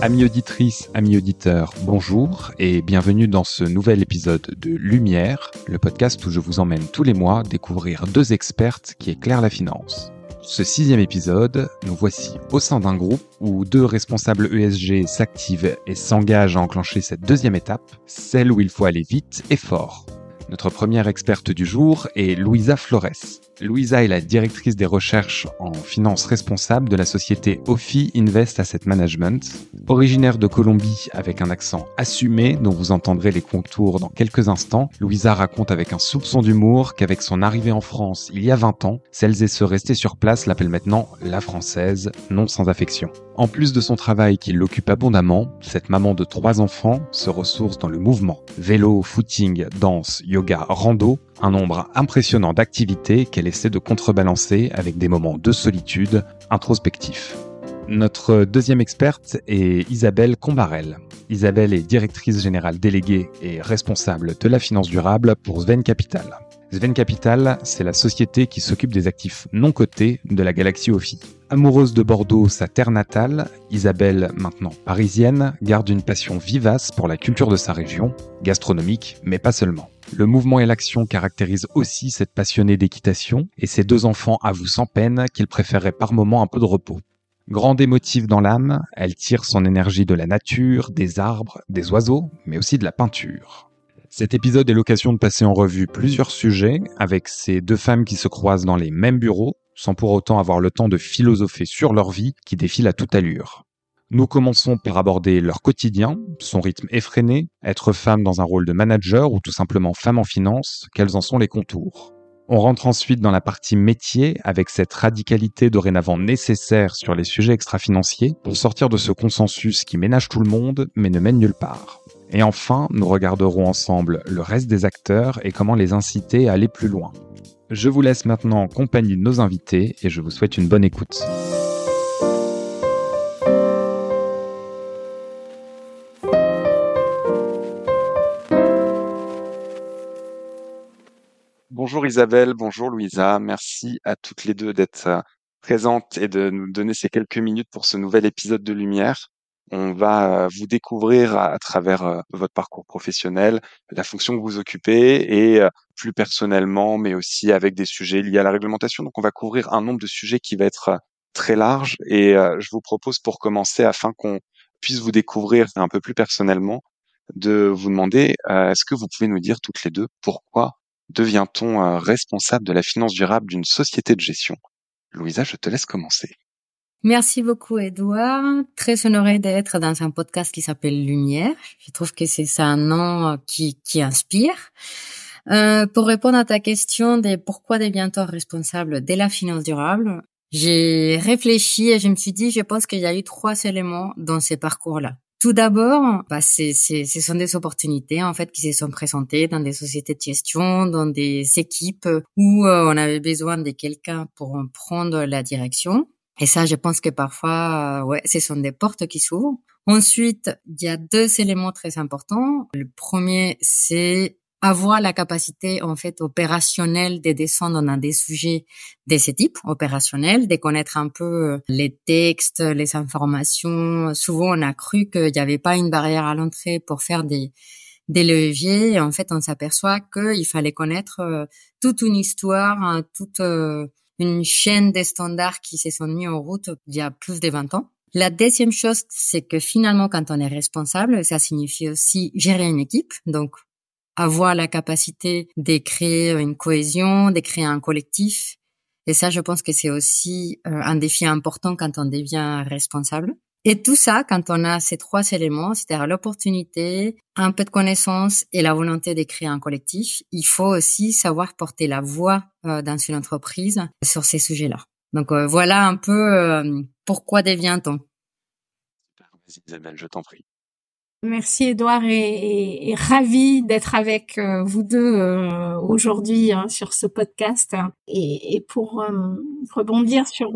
Amis auditrices, amis auditeurs, bonjour et bienvenue dans ce nouvel épisode de Lumière, le podcast où je vous emmène tous les mois découvrir deux expertes qui éclairent la finance. Ce sixième épisode, nous voici au sein d'un groupe où deux responsables ESG s'activent et s'engagent à enclencher cette deuxième étape, celle où il faut aller vite et fort. Notre première experte du jour est Louisa Flores. Louisa est la directrice des recherches en finance responsable de la société Ophi Invest Asset Management. Originaire de Colombie avec un accent assumé dont vous entendrez les contours dans quelques instants, Louisa raconte avec un soupçon d'humour qu'avec son arrivée en France il y a 20 ans, celles et ceux restés sur place l'appellent maintenant la française, non sans affection. En plus de son travail qui l'occupe abondamment, cette maman de trois enfants se ressource dans le mouvement. Vélo, footing, danse, yoga, rando, un nombre impressionnant d'activités qu'elle essaie de contrebalancer avec des moments de solitude introspectifs. Notre deuxième experte est Isabelle Combarel. Isabelle est directrice générale déléguée et responsable de la finance durable pour Sven Capital. Sven Capital, c'est la société qui s'occupe des actifs non cotés de la galaxie Ophi. Amoureuse de Bordeaux, sa terre natale, Isabelle, maintenant parisienne, garde une passion vivace pour la culture de sa région, gastronomique, mais pas seulement. Le mouvement et l'action caractérisent aussi cette passionnée d'équitation, et ses deux enfants avouent sans peine qu'ils préféreraient par moments un peu de repos. Grande émotive dans l'âme, elle tire son énergie de la nature, des arbres, des oiseaux, mais aussi de la peinture. Cet épisode est l'occasion de passer en revue plusieurs sujets avec ces deux femmes qui se croisent dans les mêmes bureaux, sans pour autant avoir le temps de philosopher sur leur vie qui défile à toute allure. Nous commençons par aborder leur quotidien, son rythme effréné, être femme dans un rôle de manager ou tout simplement femme en finance, quels en sont les contours. On rentre ensuite dans la partie métier avec cette radicalité dorénavant nécessaire sur les sujets extra-financiers pour sortir de ce consensus qui ménage tout le monde mais ne mène nulle part. Et enfin, nous regarderons ensemble le reste des acteurs et comment les inciter à aller plus loin. Je vous laisse maintenant en compagnie de nos invités et je vous souhaite une bonne écoute. Bonjour Isabelle, bonjour Louisa, merci à toutes les deux d'être euh, présentes et de nous donner ces quelques minutes pour ce nouvel épisode de Lumière. On va vous découvrir à, travers votre parcours professionnel, la fonction que vous occupez et plus personnellement, mais aussi avec des sujets liés à la réglementation. Donc on va couvrir un nombre de sujets qui va être très large et je vous propose pour commencer, afin qu'on puisse vous découvrir un peu plus personnellement, de vous demander, est-ce que vous pouvez nous dire toutes les deux pourquoi devient-on responsable de la finance durable d'une société de gestion? Louisa, je te laisse commencer. Merci beaucoup, Edouard. Très honoré d'être dans un podcast qui s'appelle Lumière. Je trouve que c'est un nom euh, qui, qui inspire. Euh, pour répondre à ta question de pourquoi devient-on responsable de la finance durable, j'ai réfléchi et je me suis dit, je pense qu'il y a eu trois éléments dans ces parcours-là. Tout d'abord, bah, c'est, ce sont des opportunités en fait qui se sont présentées dans des sociétés de gestion, dans des équipes où euh, on avait besoin de quelqu'un pour prendre la direction. Et ça, je pense que parfois, euh, ouais, ce sont des portes qui s'ouvrent. Ensuite, il y a deux éléments très importants. Le premier, c'est avoir la capacité en fait opérationnelle de descendre dans des sujets de ce type opérationnel, de connaître un peu euh, les textes, les informations. Souvent, on a cru qu'il n'y avait pas une barrière à l'entrée pour faire des des leviers. En fait, on s'aperçoit qu'il fallait connaître euh, toute une histoire, hein, toute une chaîne des standards qui se sont mis en route il y a plus de 20 ans. La deuxième chose, c'est que finalement, quand on est responsable, ça signifie aussi gérer une équipe. Donc, avoir la capacité de créer une cohésion, de créer un collectif. Et ça, je pense que c'est aussi euh, un défi important quand on devient responsable. Et tout ça, quand on a ces trois éléments, c'est-à-dire l'opportunité, un peu de connaissance et la volonté de créer un collectif, il faut aussi savoir porter la voix euh, dans une entreprise sur ces sujets-là. Donc euh, voilà un peu pourquoi devient-on? Je t'en prie. Merci Edouard et, et, ravi d'être avec euh, vous deux euh, aujourd'hui hein, sur ce podcast. Et, et pour euh, rebondir sur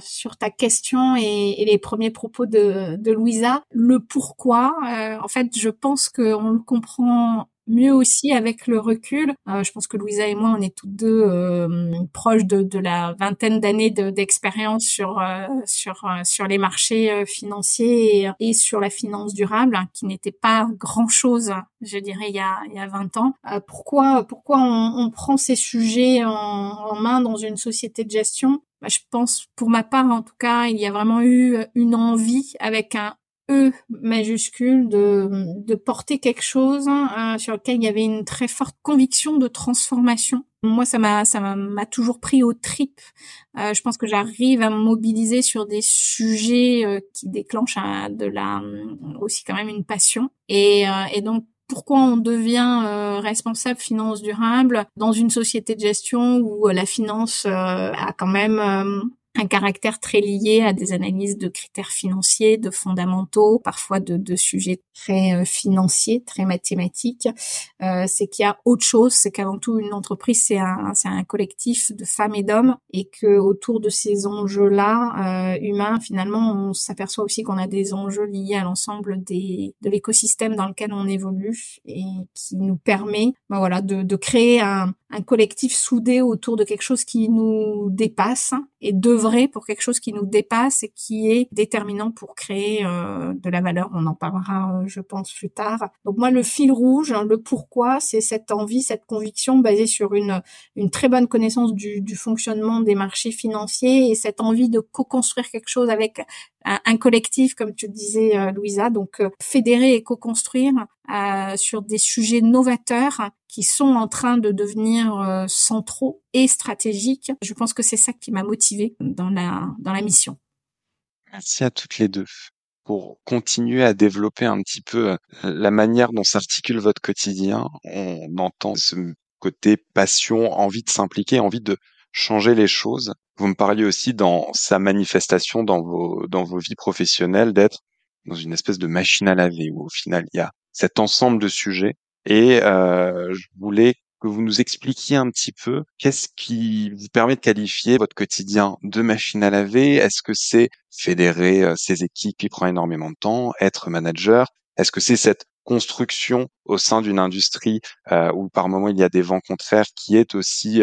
sur ta question et, les premiers propos de, de Louisa, le pourquoi, en fait, je pense qu'on le comprend mieux aussi avec le recul. Euh, je pense que Louisa et moi, on est toutes deux euh, proches de, la vingtaine d'années d'expérience sur euh, sur sur les marchés financiers et, sur la finance durable, hein, qui n'était pas grand chose, je dirais, il y a il y a 20 ans. pourquoi pourquoi on, prend ces sujets en, en main dans une société de gestion? Bah, je pense, pour ma part en tout cas, il y a vraiment eu une envie avec un E majuscule de, de porter quelque chose hein, sur lequel il y avait une très forte conviction de transformation. Moi, ça m'a ça m'a toujours pris au trip. Euh, je pense que j'arrive à me mobiliser sur des sujets euh, qui déclenchent de la aussi quand même une passion. Et, euh, et donc pourquoi on devient responsable finance durable dans une société de gestion où la finance a quand même un caractère très lié à des analyses de critères financiers, de fondamentaux, parfois de, de sujets très euh, financiers, très mathématiques. Euh, c'est qu'il y a autre chose, c'est qu'avant tout une entreprise c'est un c'est un collectif de femmes et d'hommes et que autour de ces enjeux-là euh, humains, finalement, on s'aperçoit aussi qu'on a des enjeux liés à l'ensemble des de l'écosystème dans lequel on évolue et qui nous permet, ben voilà, de, de créer un, un collectif soudé autour de quelque chose qui nous dépasse et d'œuvrer pour quelque chose qui nous dépasse et qui est déterminant pour créer euh, de la valeur. On en parlera, euh, je pense, plus tard. Donc moi, le fil rouge, hein, le pourquoi, c'est cette envie, cette conviction basée sur une, une très bonne connaissance du, du fonctionnement des marchés financiers et cette envie de co-construire quelque chose avec un, collectif, comme tu disais, euh, Louisa, donc fédérer et co-construire euh, sur des sujets novateurs qui sont en train de devenir centraux et stratégiques. Je pense que c'est ça qui m'a motivée dans la dans la mission. Merci à toutes les deux pour continuer à développer un petit peu la manière dont s'articule votre quotidien. On entend ce côté passion, envie de s'impliquer, envie de changer les choses. Vous me parliez aussi dans sa manifestation dans vos dans vos vies professionnelles d'être dans une espèce de machine à laver où au final il y a cet ensemble de sujets et euh, je voulais que vous nous expliquiez un petit peu qu'est-ce qui vous permet de qualifier votre quotidien de machine à laver. Est-ce que c'est fédérer euh, ces équipes qui prend énormément de temps, être manager? Est-ce que c'est cette construction au sein d'une industrie euh, où par moment il y a des vents contraires qui est aussi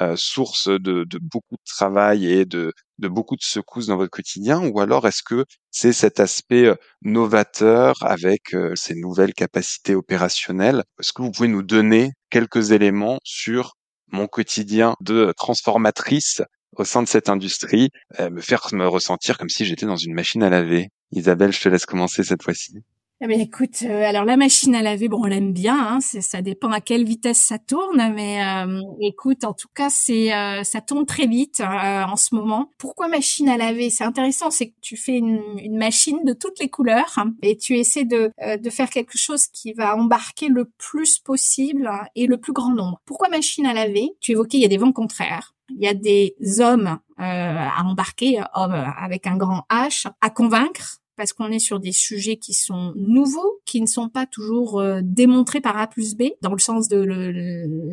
euh, source de, de, beaucoup de travail et de, de beaucoup de secousses dans votre quotidien ou alors est-ce que c'est cet aspect euh, novateur avec euh, ces nouvelles capacités opérationnelles? Est-ce que vous pouvez nous donner quelques éléments sur mon quotidien de transformatrice au sein de cette industrie, me faire me ressentir comme si j'étais dans une machine à laver? Isabelle, je te laisse commencer cette fois-ci. Eh bien, écoute, euh, alors la machine à laver, bon, on l'aime bien, hein, ça dépend à quelle vitesse ça tourne, mais euh, écoute, en tout cas, c'est euh, ça tourne très vite en ce moment. Pourquoi machine à laver? C'est intéressant, c'est que tu fais une, une, machine de toutes les couleurs hein, et tu essaies de, de faire quelque chose qui va embarquer le plus possible et le plus grand nombre. Pourquoi machine à laver? Tu évoquais, il y a des vents contraires. Il y a des hommes à embarquer, hommes avec un grand H, à convaincre parce qu'on est sur des sujets qui sont nouveaux, qui ne sont pas toujours euh, démontrés par A plus B, dans le sens de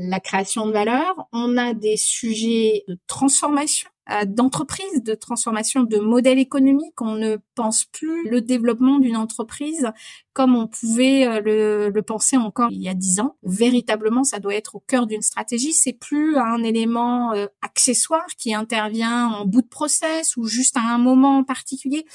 la création de valeur. On a des sujets de transformation euh, d'entreprise, de transformation de modèle économique. On ne pense plus le développement d'une entreprise comme on pouvait euh, le, le, penser encore il y a dix ans. Véritablement, ça doit être au cœur d'une stratégie. C'est plus un élément accessoire qui intervient en bout de process ou juste à un moment particulier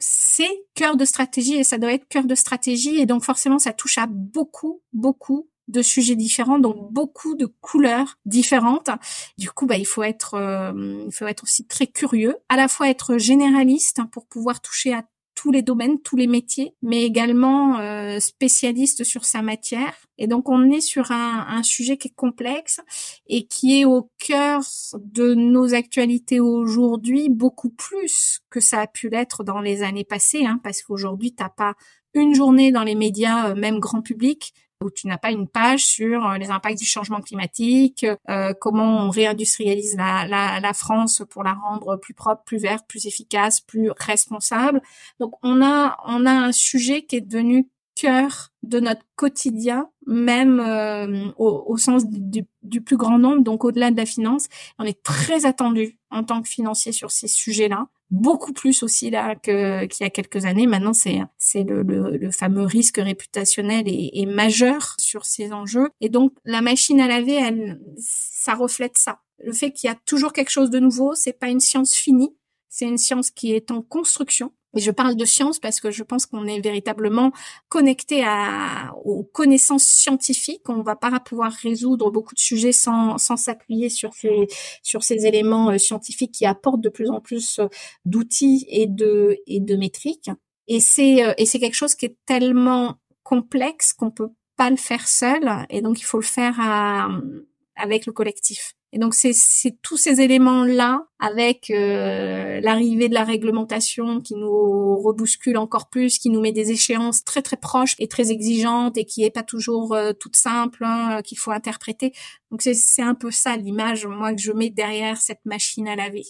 c'est cœur de stratégie et ça doit être cœur de stratégie et donc forcément ça touche à beaucoup, beaucoup de sujets différents, donc beaucoup de couleurs différentes. Du coup, bah, il faut être, euh, il faut être aussi très curieux, à la fois être généraliste pour pouvoir toucher à tous les domaines, tous les métiers, mais également euh, spécialiste sur sa matière. Et donc on est sur un, un, sujet qui est complexe et qui est au cœur de nos actualités aujourd'hui, beaucoup plus que ça a pu l'être dans les années passées, hein, parce qu'aujourd'hui t'as pas une journée dans les médias, euh, même grand public, où tu n'as pas une page sur euh, les impacts du changement climatique, euh, comment on réindustrialise la, la, la, France pour la rendre plus propre, plus verte, plus efficace, plus responsable. Donc on a on a un sujet qui est devenu cœur de notre quotidien, même euh, au, au, sens du, du, plus grand nombre, donc au-delà de la finance. On est très attendu en tant que financier sur ces sujets-là beaucoup plus aussi là que qu'il y a quelques années. Maintenant, c'est c'est le, le, le, fameux risque réputationnel est, est, majeur sur ces enjeux. Et donc, la machine à laver, elle, ça reflète ça. Le fait qu'il y a toujours quelque chose de nouveau, c'est pas une science finie, c'est une science qui est en construction. Et je parle de science parce que je pense qu'on est véritablement connecté à, aux connaissances scientifiques. On ne va pas pouvoir résoudre beaucoup de sujets sans, sans s'appuyer sur ces, sur ces éléments euh, scientifiques qui apportent de plus en plus euh, d'outils et de, et de métriques. Et c'est, euh, et c'est quelque chose qui est tellement complexe qu'on peut pas le faire seul. Et donc, il faut le faire à, avec le collectif. Et donc c'est tous ces éléments-là, avec euh, l'arrivée de la réglementation qui nous rebouscule encore plus, qui nous met des échéances très très proches et très exigeantes et qui est pas toujours euh, toute simple, hein, qu'il faut interpréter. Donc c'est un peu ça l'image moi que je mets derrière cette machine à laver.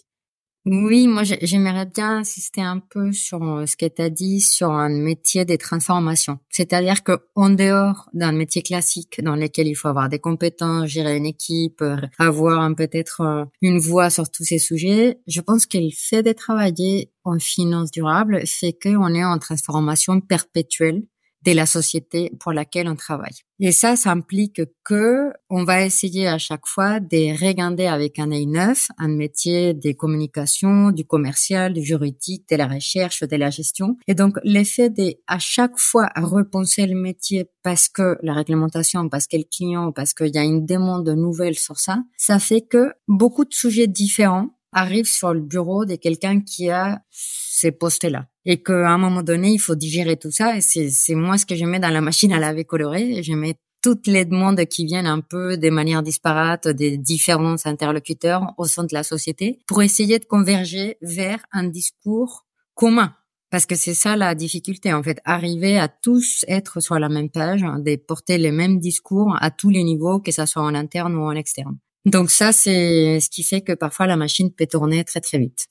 Oui, moi j'aimerais bien insister un peu sur euh, ce que tu as dit sur un métier des transformations. C'est-à-dire que en dehors d'un métier classique dans lequel il faut avoir des compétences, gérer une équipe, euh, avoir peut-être euh, une voix sur tous ces sujets, je pense que le fait de travailler en finance durable fait qu'on est en transformation perpétuelle de la société pour laquelle on travaille. Et ça, ça implique que on va essayer à chaque fois de regarder avec un œil neuf un métier des communications, du commercial, du juridique, de la recherche, de la gestion. Et donc, l'effet de à chaque fois repenser le métier parce que la réglementation, parce que le client, parce qu'il y a une demande nouvelle sur ça, ça fait que beaucoup de sujets différents arrivent sur le bureau de quelqu'un qui a ces postes-là et qu'à un moment donné, il faut digérer tout ça. Et c'est moi ce que je mets dans la machine à laver colorée. Je mets toutes les demandes qui viennent un peu des manières disparates des différents interlocuteurs au sein de la société pour essayer de converger vers un discours commun. Parce que c'est ça la difficulté, en fait, arriver à tous être sur la même page, de porter les mêmes discours à tous les niveaux, que ça soit en interne ou en externe. Donc ça, c'est ce qui fait que parfois la machine peut tourner très très vite.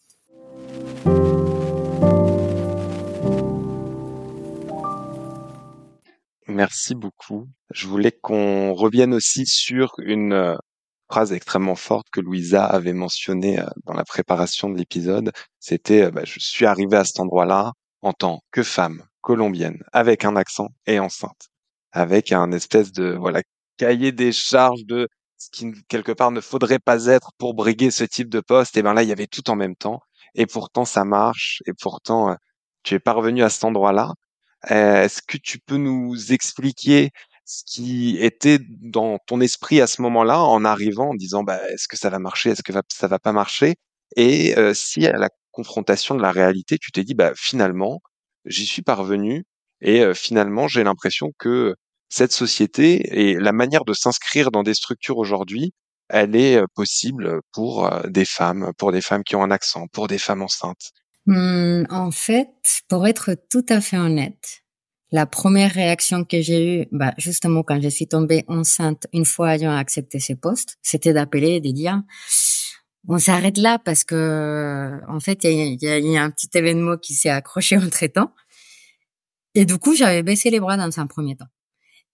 Merci beaucoup. Je voulais qu'on revienne aussi sur une euh, phrase extrêmement forte que Louisa avait mentionnée euh, dans la préparation de l'épisode. C'était euh, bah, je suis arrivée à cet endroit-là en tant que femme colombienne avec un accent et enceinte, avec un espèce de voilà cahier des charges de ce qui quelque part ne faudrait pas être pour briguer ce type de poste. Et ben là, il y avait tout en même temps. Et pourtant, ça marche. Et pourtant, tu es parvenu à cet endroit-là. Euh, est-ce que tu peux nous expliquer ce qui était dans ton esprit à ce moment-là en arrivant en disant bah, est-ce que ça va marcher, est-ce que ça va pas marcher? Et euh, si à la confrontation de la réalité tu t'es dit bah finalement j'y suis parvenu et euh, finalement j'ai l'impression que cette société et la manière de s'inscrire dans des structures aujourd'hui elle est possible pour des femmes, pour des femmes qui ont un accent, pour des femmes enceintes. Hum, en fait, pour être tout à fait honnête, la première réaction que j'ai eue, bah, justement quand je suis tombée enceinte une fois ayant accepté ces postes, c'était d'appeler et de dire on s'arrête là parce que en fait il y a, y a, un petit événement qui s'est accroché entre temps. Et du coup j'avais baissé les bras dans un premier temps.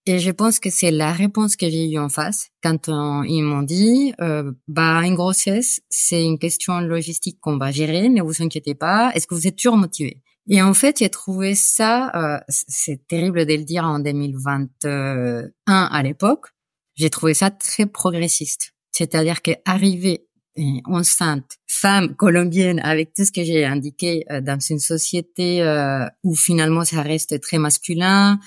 Et je pense que c'est la réponse que j'ai eue en face quand ils m'ont dit, euh, bah une grossesse, c'est une question logistique qu'on va gérer, ne vous inquiétez pas. Est-ce que vous êtes surmotivé Et en fait, j'ai trouvé ça, euh, c'est terrible de le dire en 2021 à l'époque, j'ai trouvé ça très progressiste. C'est-à-dire qu'arriver enceinte, femme colombienne, avec tout ce que j'ai indiqué euh, dans une société euh, où finalement ça reste très masculin,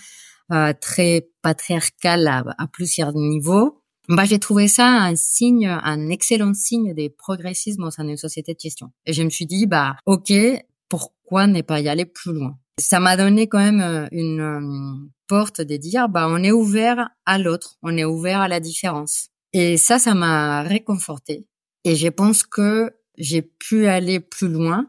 euh, très patriarcal à, plusieurs niveaux. Bah, j'ai trouvé ça un signe, un excellent signe des progressisme au sein d'une société de question. Et je me suis dit, bah, ok, pourquoi ne pas y aller plus loin? Ça m'a donné quand même euh, une euh, porte de dire, bah, on est ouvert à l'autre, on est ouvert à la différence. Et ça, ça m'a réconforté. Et je pense que j'ai pu aller plus loin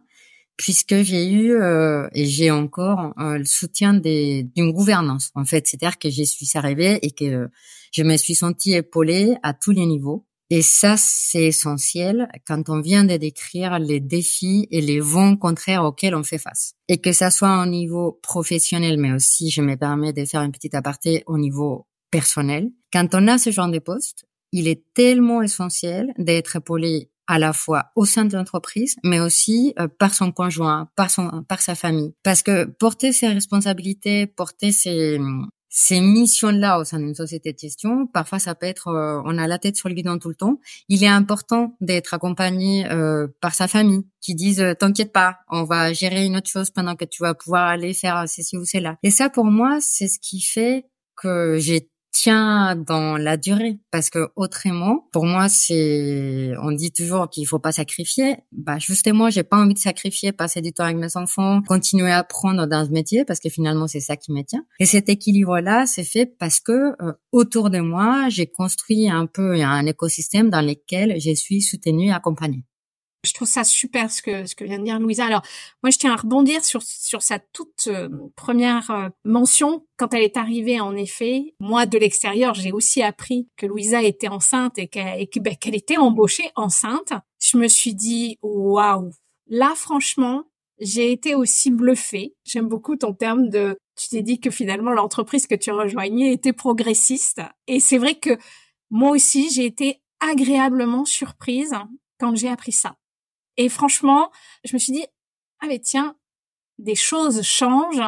puisque j'ai eu euh, et j'ai encore euh, le soutien d'une gouvernance en fait. C'est-à-dire que je suis arrivée et que je me suis sentie épaulée à tous les niveaux. Et ça c'est essentiel quand on vient de décrire les défis et les vents contraires auxquels on fait face. Et que ça soit au niveau professionnel mais aussi je me permets de faire une petite aparté au niveau personnel. Quand on a ce genre de poste il est tellement essentiel d'être épaulé à la fois au sein de l'entreprise, mais aussi euh, par son conjoint, par son, par sa famille. Parce que porter ses responsabilités, porter ses, ces missions-là au sein d'une société de gestion, parfois ça peut être, euh, on a la tête sur le guidon tout le temps. Il est important d'être accompagné euh, par sa famille, qui disent euh, t'inquiète pas, on va gérer une autre chose pendant que tu vas pouvoir aller faire ceci ou cela. Et ça pour moi, c'est ce qui fait que j'ai tient dans la durée. Parce que autrement pour moi c'est on dit toujours qu'il faut pas sacrifier. Bah justement j'ai pas envie de sacrifier passer du temps avec mes enfants continuer à apprendre dans ce métier parce que finalement c'est ça qui me tient. Et cet équilibre là c'est fait parce que euh, autour de moi j'ai construit un peu un écosystème dans lequel je suis soutenue et accompagnée je trouve ça super ce que ce que vient de dire Louisa. Alors moi je tiens à rebondir sur sur sa toute euh, première euh, mention quand elle est arrivée. En effet, moi de l'extérieur j'ai aussi appris que Louisa était enceinte et qu'elle ben, qu'elle était embauchée enceinte. Je me suis dit waouh. Là franchement j'ai été aussi bluffée. J'aime beaucoup ton terme de tu t'es dit que finalement l'entreprise que tu rejoignais était progressiste et c'est vrai que moi aussi j'ai été agréablement surprise quand j'ai appris ça. Et franchement, je me suis dit, ah mais tiens, des choses changent,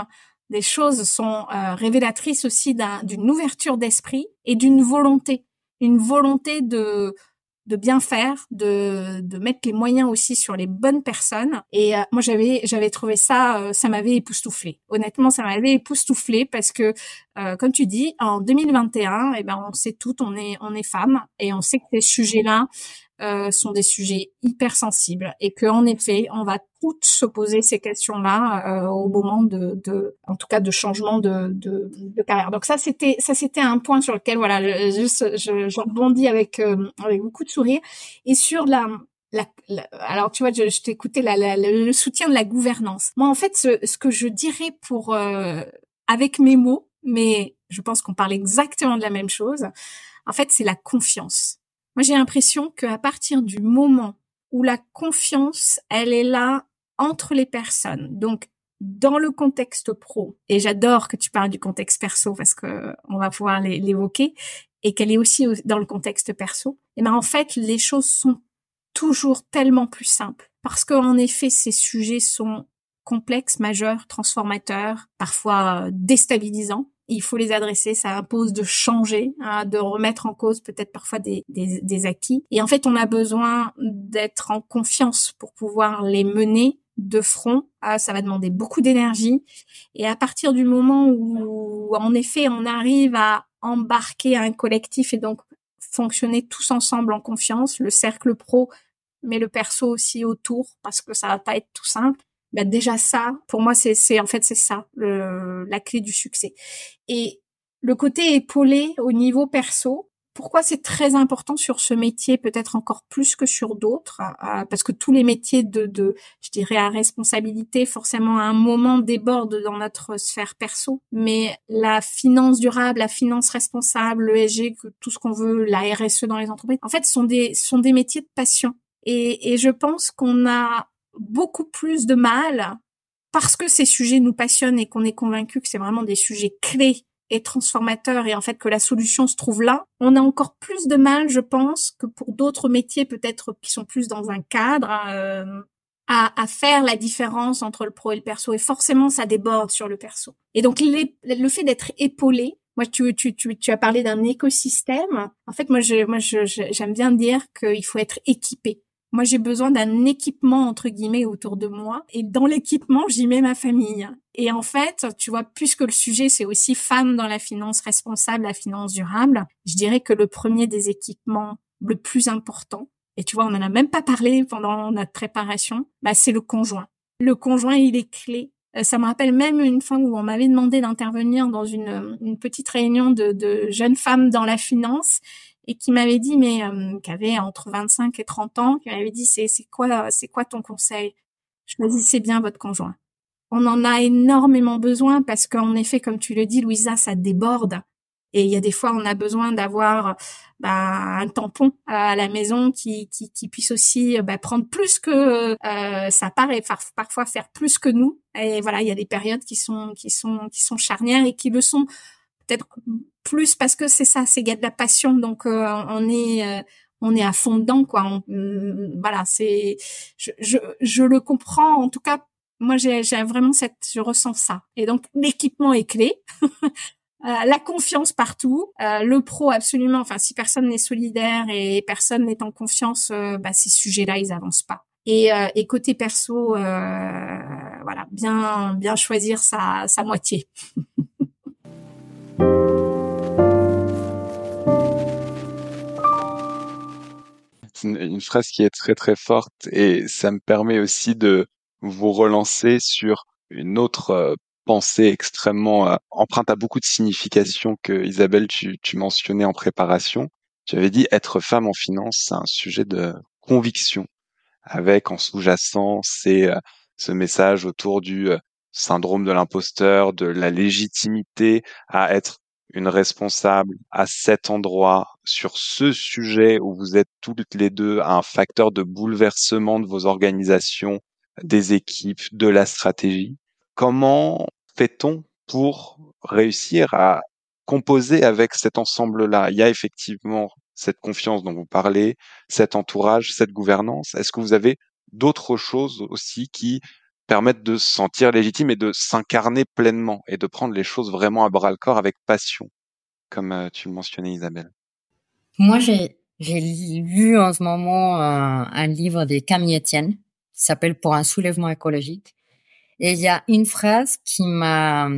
des choses sont euh, révélatrices aussi d'une ouverture d'esprit et d'une volonté, une volonté de de bien faire, de, de mettre les moyens aussi sur les bonnes personnes. Et euh, moi, j'avais j'avais trouvé ça, euh, ça m'avait époustouflé. Honnêtement, ça m'avait époustouflé parce que, comme tu dis, en 2021, eh ben, on sait tout, on est on est femme et on sait que ces sujets-là, euh, sont des sujets hyper sensibles et que en effet, on va toutes se poser ces questions-là euh, au moment de, de, en tout cas, de changement de, de, de carrière. Donc ça, c'était ça, c'était un point sur lequel voilà, juste je, je rebondis avec euh, avec beaucoup de sourire et sur la la, alors tu vois, je, je t'écoutais la, la, le soutien de la gouvernance. Moi, en fait, ce, ce que je dirais pour avec mes mots, mais je pense qu'on parle exactement de la même chose. En fait, c'est la confiance. Moi, j'ai l'impression qu'à partir du moment où la confiance, elle est là entre les personnes, donc dans le contexte pro, et j'adore que tu parles du contexte perso parce que on va pouvoir l'évoquer, et qu'elle est aussi dans le contexte perso, et ben en fait, les choses sont toujours tellement plus simples. Parce qu'en effet, ces sujets sont complexes, majeurs, transformateurs, parfois déstabilisants il faut les adresser. Ça impose de changer, hein, de remettre en cause peut-être parfois des, acquis. Et en fait, on a besoin d'être en confiance pour pouvoir les mener de front. Ah, ça va demander beaucoup d'énergie. Et à partir du moment où, en effet, on arrive à embarquer un collectif et donc fonctionner tous ensemble en confiance, le cercle pro, mais le perso aussi autour, parce que ça va pas être tout simple bah déjà ça, pour moi, c'est, en fait c'est ça le, la clé du succès. Et le côté épaulé au niveau perso, pourquoi c'est très important sur ce métier, peut-être encore plus que sur d'autres, parce que tous les métiers de, de, je dirais, à responsabilité, forcément à un moment débordent dans notre sphère perso. Mais la finance durable, la finance responsable, le ESG, tout ce qu'on veut, la RSE dans les entreprises, en fait, sont des sont des métiers de passion. Et, et je pense qu'on a beaucoup plus de mal parce que ces sujets nous passionnent et qu'on est convaincu que c'est vraiment des sujets clés et transformateurs et en fait que la solution se trouve là, on a encore plus de mal, je pense, que pour d'autres métiers peut-être qui sont plus dans un cadre euh, à, à, faire la différence entre le pro et le perso et forcément ça déborde sur le perso. Et donc le fait d'être épaulé, moi tu, tu, tu, tu as parlé d'un écosystème. En fait moi je moi je, j'aime bien dire qu'il faut être équipé. Moi, j'ai besoin d'un équipement entre guillemets autour de moi, et dans l'équipement, j'y mets ma famille. Et en fait, tu vois, puisque le sujet c'est aussi femme dans la finance responsable, la finance durable, je dirais que le premier des équipements le plus important, et tu vois, on n'en a même pas parlé pendant notre préparation, bah c'est le conjoint. Le conjoint, il est clé. Euh, ça me rappelle même une fois où on m'avait demandé d'intervenir dans une, petite réunion de jeunes femmes dans la finance et qui m'avait dit, mais euh, qui avait entre 25 et 30 ans, qui m'avait dit, c'est c'est quoi c'est quoi ton conseil? Choisissez bien votre conjoint. On en a énormément besoin parce qu'en effet, comme tu le dis, Louisa, ça déborde. Et il y a des fois, on a besoin d'avoir bah, un tampon à la maison qui, qui, qui puisse aussi bah, prendre plus que euh, ça paraît parfois faire plus que nous. Et voilà, il y a des périodes qui sont qui sont qui sont charnières et qui le sont peut-être plus parce que c'est ça, c'est il de la passion, donc euh, on est euh, on est à fond dedans, quoi. Mm, voilà, c'est, je, je, je le comprends. En tout cas, moi, j'ai vraiment cette, je ressens ça. Et donc, l'équipement est clé. Euh, la confiance partout, euh, le pro absolument. Enfin, si personne n'est solidaire et personne n'est en confiance, euh, bah, ces sujets-là, ils avancent pas. Et, et côté perso, voilà, bien bien choisir sa, sa moitié. C'est une, phrase qui est très très forte et ça me permet aussi de vous relancer sur une autre pensée extrêmement euh, empreinte à beaucoup de signification que Isabelle tu, mentionnais en préparation. Tu avais dit être femme en finance, c'est un sujet de conviction, avec en sous-jacent euh, ce message autour du euh, syndrome de l'imposteur, de la légitimité à être une responsable à cet endroit sur ce sujet où vous êtes toutes les deux un facteur de bouleversement de vos organisations, des équipes, de la stratégie. Comment fait-on pour réussir à composer avec cet ensemble-là? Il y a effectivement cette confiance dont vous parlez, cet entourage, cette gouvernance. Est-ce que vous avez d'autres choses aussi qui permettent de se sentir légitime et de s'incarner pleinement et de prendre les choses vraiment à bras le corps avec passion, comme euh, tu le mentionnais Isabelle. Moi, j'ai lu en ce moment un, un livre de Camille Etienne qui s'appelle Pour un soulèvement écologique. Et il y a une phrase qui m'a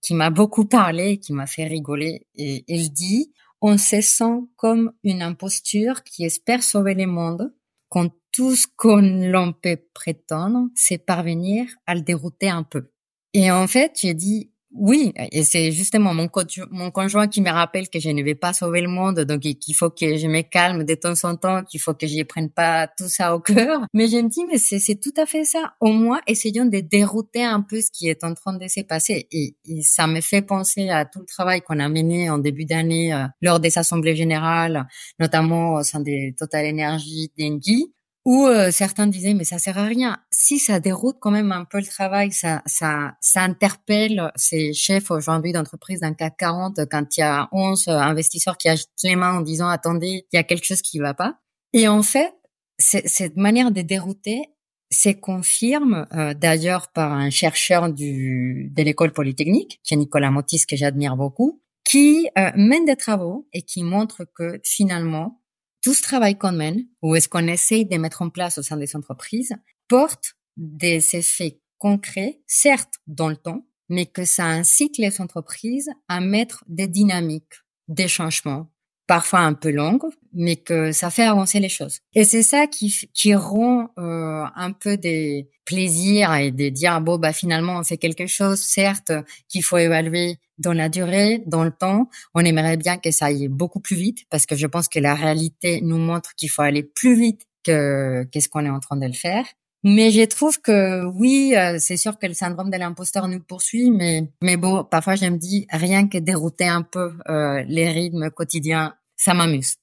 qui m'a beaucoup parlé, qui m'a fait rigoler. Et il dit on se sent comme une imposture qui espère sauver le monde quand tout ce qu'on l'on peut prétendre, c'est parvenir à le dérouter un peu. Et en fait, j'ai dit oui, et c'est justement mon, conjoint qui me rappelle que je ne vais pas sauver le monde, donc qu'il faut que je me calme de temps en temps, qu'il faut que je prenne pas tout ça au cœur. Mais je me dis, mais c'est tout à fait ça. Au moins, essayons de dérouter un peu ce qui est en train de se passer. Et, ça me fait penser à tout le travail qu'on a mené en début d'année euh, lors des assemblées générales, notamment au sein des Total Energy, d'Engie, où euh, certains disaient mais ça sert à rien. Si ça déroute quand même un peu le travail, ça ça ça interpelle ces chefs aujourd'hui d'entreprise d'un CAC 40 quand il y a 11 investisseurs qui agitent les mains en disant attendez, il y a quelque chose qui va pas. Et en fait, cette manière de dérouter c'est confirme euh, d'ailleurs par un chercheur du de l'école polytechnique, qui est Nicolas Motis que j'admire beaucoup, qui euh, mène des travaux et qui montre que finalement tout ce travail qu'on mène, ou est-ce qu'on essaye de mettre en place au sein des entreprises, porte des effets concrets, certes dans le temps, mais que ça incite les entreprises à mettre des dynamiques, des changements, parfois un peu longues, mais que ça fait avancer les choses. Et c'est ça qui, qui rend euh, un peu des plaisirs et de dire bon bah finalement on fait quelque chose, certes qu'il faut évaluer dans la durée, dans le temps. On aimerait bien que ça aille beaucoup plus vite parce que je pense que la réalité nous montre qu'il faut aller plus vite que qu'est-ce qu'on est en train de le faire. Mais je trouve que oui, euh, c'est sûr que le syndrome de l'imposteur nous poursuit, mais mais bon, parfois je me dis rien que dérouter un peu euh, les rythmes quotidiens, ça m'amuse.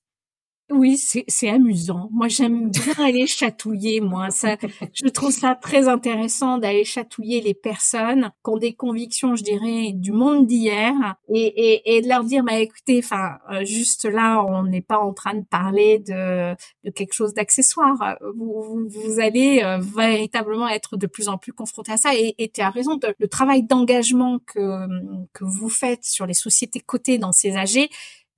Oui, c'est amusant. Moi, j'aime bien aller chatouiller. Moi, ça, je trouve ça très intéressant d'aller chatouiller les personnes qui ont des convictions, je dirais, du monde d'hier, et, et, et, de leur dire, bah écoutez, enfin, euh, juste là, on n'est pas en train de parler de, de quelque chose d'accessoire. Vous, vous, allez euh, véritablement être de plus en plus confronté à ça. Et tu as raison, de, le travail d'engagement que que vous faites sur les sociétés cotées dans ces AG,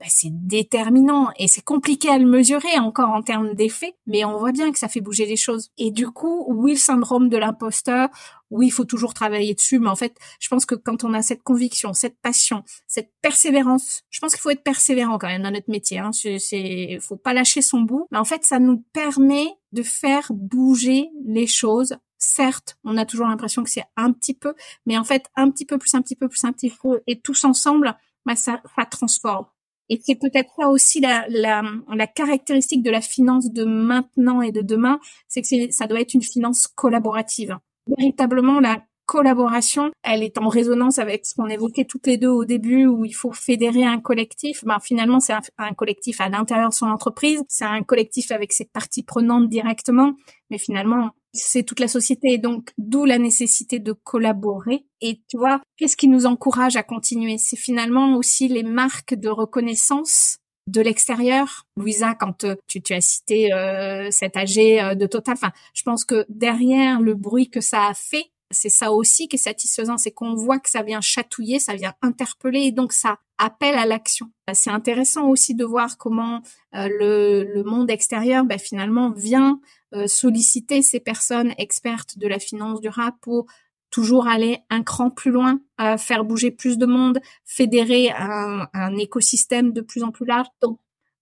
bah, c'est déterminant et c'est compliqué à le mesurer encore en termes d'effet, mais on voit bien que ça fait bouger les choses. Et du coup, oui, le syndrome de l'imposteur, oui, il faut toujours travailler dessus, mais en fait, je pense que quand on a cette conviction, cette passion, cette persévérance, je pense qu'il faut être persévérant quand même dans notre métier. Hein. C'est, faut pas lâcher son bout, mais en fait, ça nous permet de faire bouger les choses certes, on a toujours l'impression que c'est un petit peu, mais en fait, un petit peu plus, un petit peu plus, un petit peu, et tous ensemble, bah, ça, ça transforme. Et c'est peut-être ça aussi la, la, la, caractéristique de la finance de maintenant et de demain, c'est que ça doit être une finance collaborative. Véritablement, la collaboration, elle est en résonance avec ce qu'on évoquait toutes les deux au début, où il faut fédérer un collectif. Ben, finalement, c'est un, un, collectif à l'intérieur de son entreprise, c'est un collectif avec ses parties prenantes directement, mais finalement, c'est toute la société. Donc, d'où la nécessité de collaborer. Et tu vois, qu'est-ce qui nous encourage à continuer? C'est finalement aussi les marques de reconnaissance de l'extérieur. Louisa, quand euh, tu, tu as cité euh, cet AG euh, de Total, enfin, je pense que derrière le bruit que ça a fait, c'est ça aussi qui est satisfaisant, c'est qu'on voit que ça vient chatouiller, ça vient interpeller, et donc ça appelle à l'action. C'est intéressant aussi de voir comment le, le, monde extérieur, ben, finalement, vient solliciter ces personnes expertes de la finance durable pour toujours aller un cran plus loin, euh, faire bouger plus de monde, fédérer un, écosystème de plus en plus large.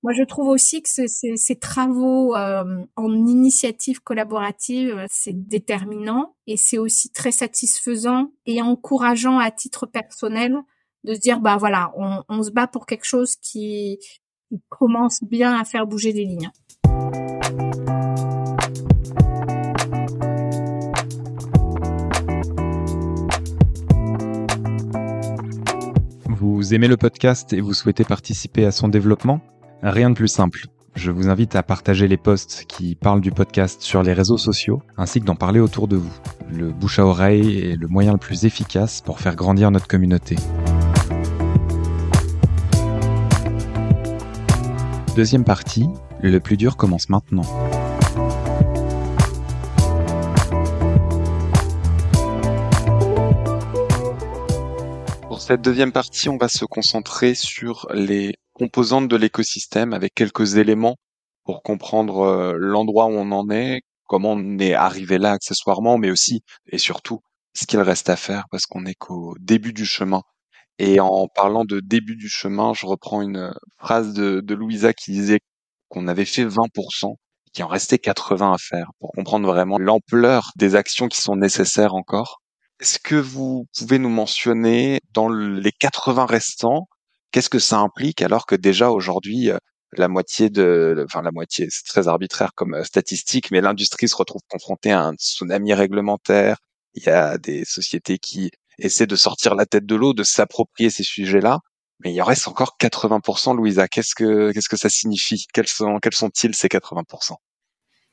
Moi, je trouve aussi que ces travaux euh, en initiative collaborative, c'est déterminant et c'est aussi très satisfaisant et encourageant à titre personnel de se dire, bah voilà, on, se bat pour quelque chose qui, qui commence bien à faire bouger les lignes. Vous aimez le podcast et vous souhaitez participer à son développement? Rien de plus simple. Je vous invite à partager les posts qui parlent du podcast sur les réseaux sociaux, ainsi que d'en parler autour de vous. Le bouche à oreille est le moyen le plus efficace pour faire grandir notre communauté. Deuxième partie, le plus dur commence maintenant. cette deuxième partie, on va se concentrer sur les composantes de l'écosystème avec quelques éléments pour comprendre euh, l'endroit où on en est, comment on est arrivé là accessoirement, mais aussi et surtout ce qu'il reste à faire parce qu'on est qu'au début du chemin. Et en parlant de début du chemin, je reprends une phrase de, de Louisa qui disait qu'on avait fait 20%, qu'il en restait 80 à faire pour comprendre vraiment l'ampleur des actions qui sont nécessaires encore est-ce que vous pouvez nous mentionner dans les 80 restants, qu'est-ce que ça implique alors que déjà aujourd'hui, euh, la moitié de, enfin la moitié, c'est très arbitraire comme euh, statistique, mais l'industrie se retrouve confrontée à un tsunami réglementaire. Il y a des sociétés qui essaient de sortir la tête de l'eau, de s'approprier ces sujets-là. Mais il en reste encore 80%, Louisa. Qu'est-ce que, qu'est-ce que ça signifie? Quels sont, quels sont-ils ces 80%?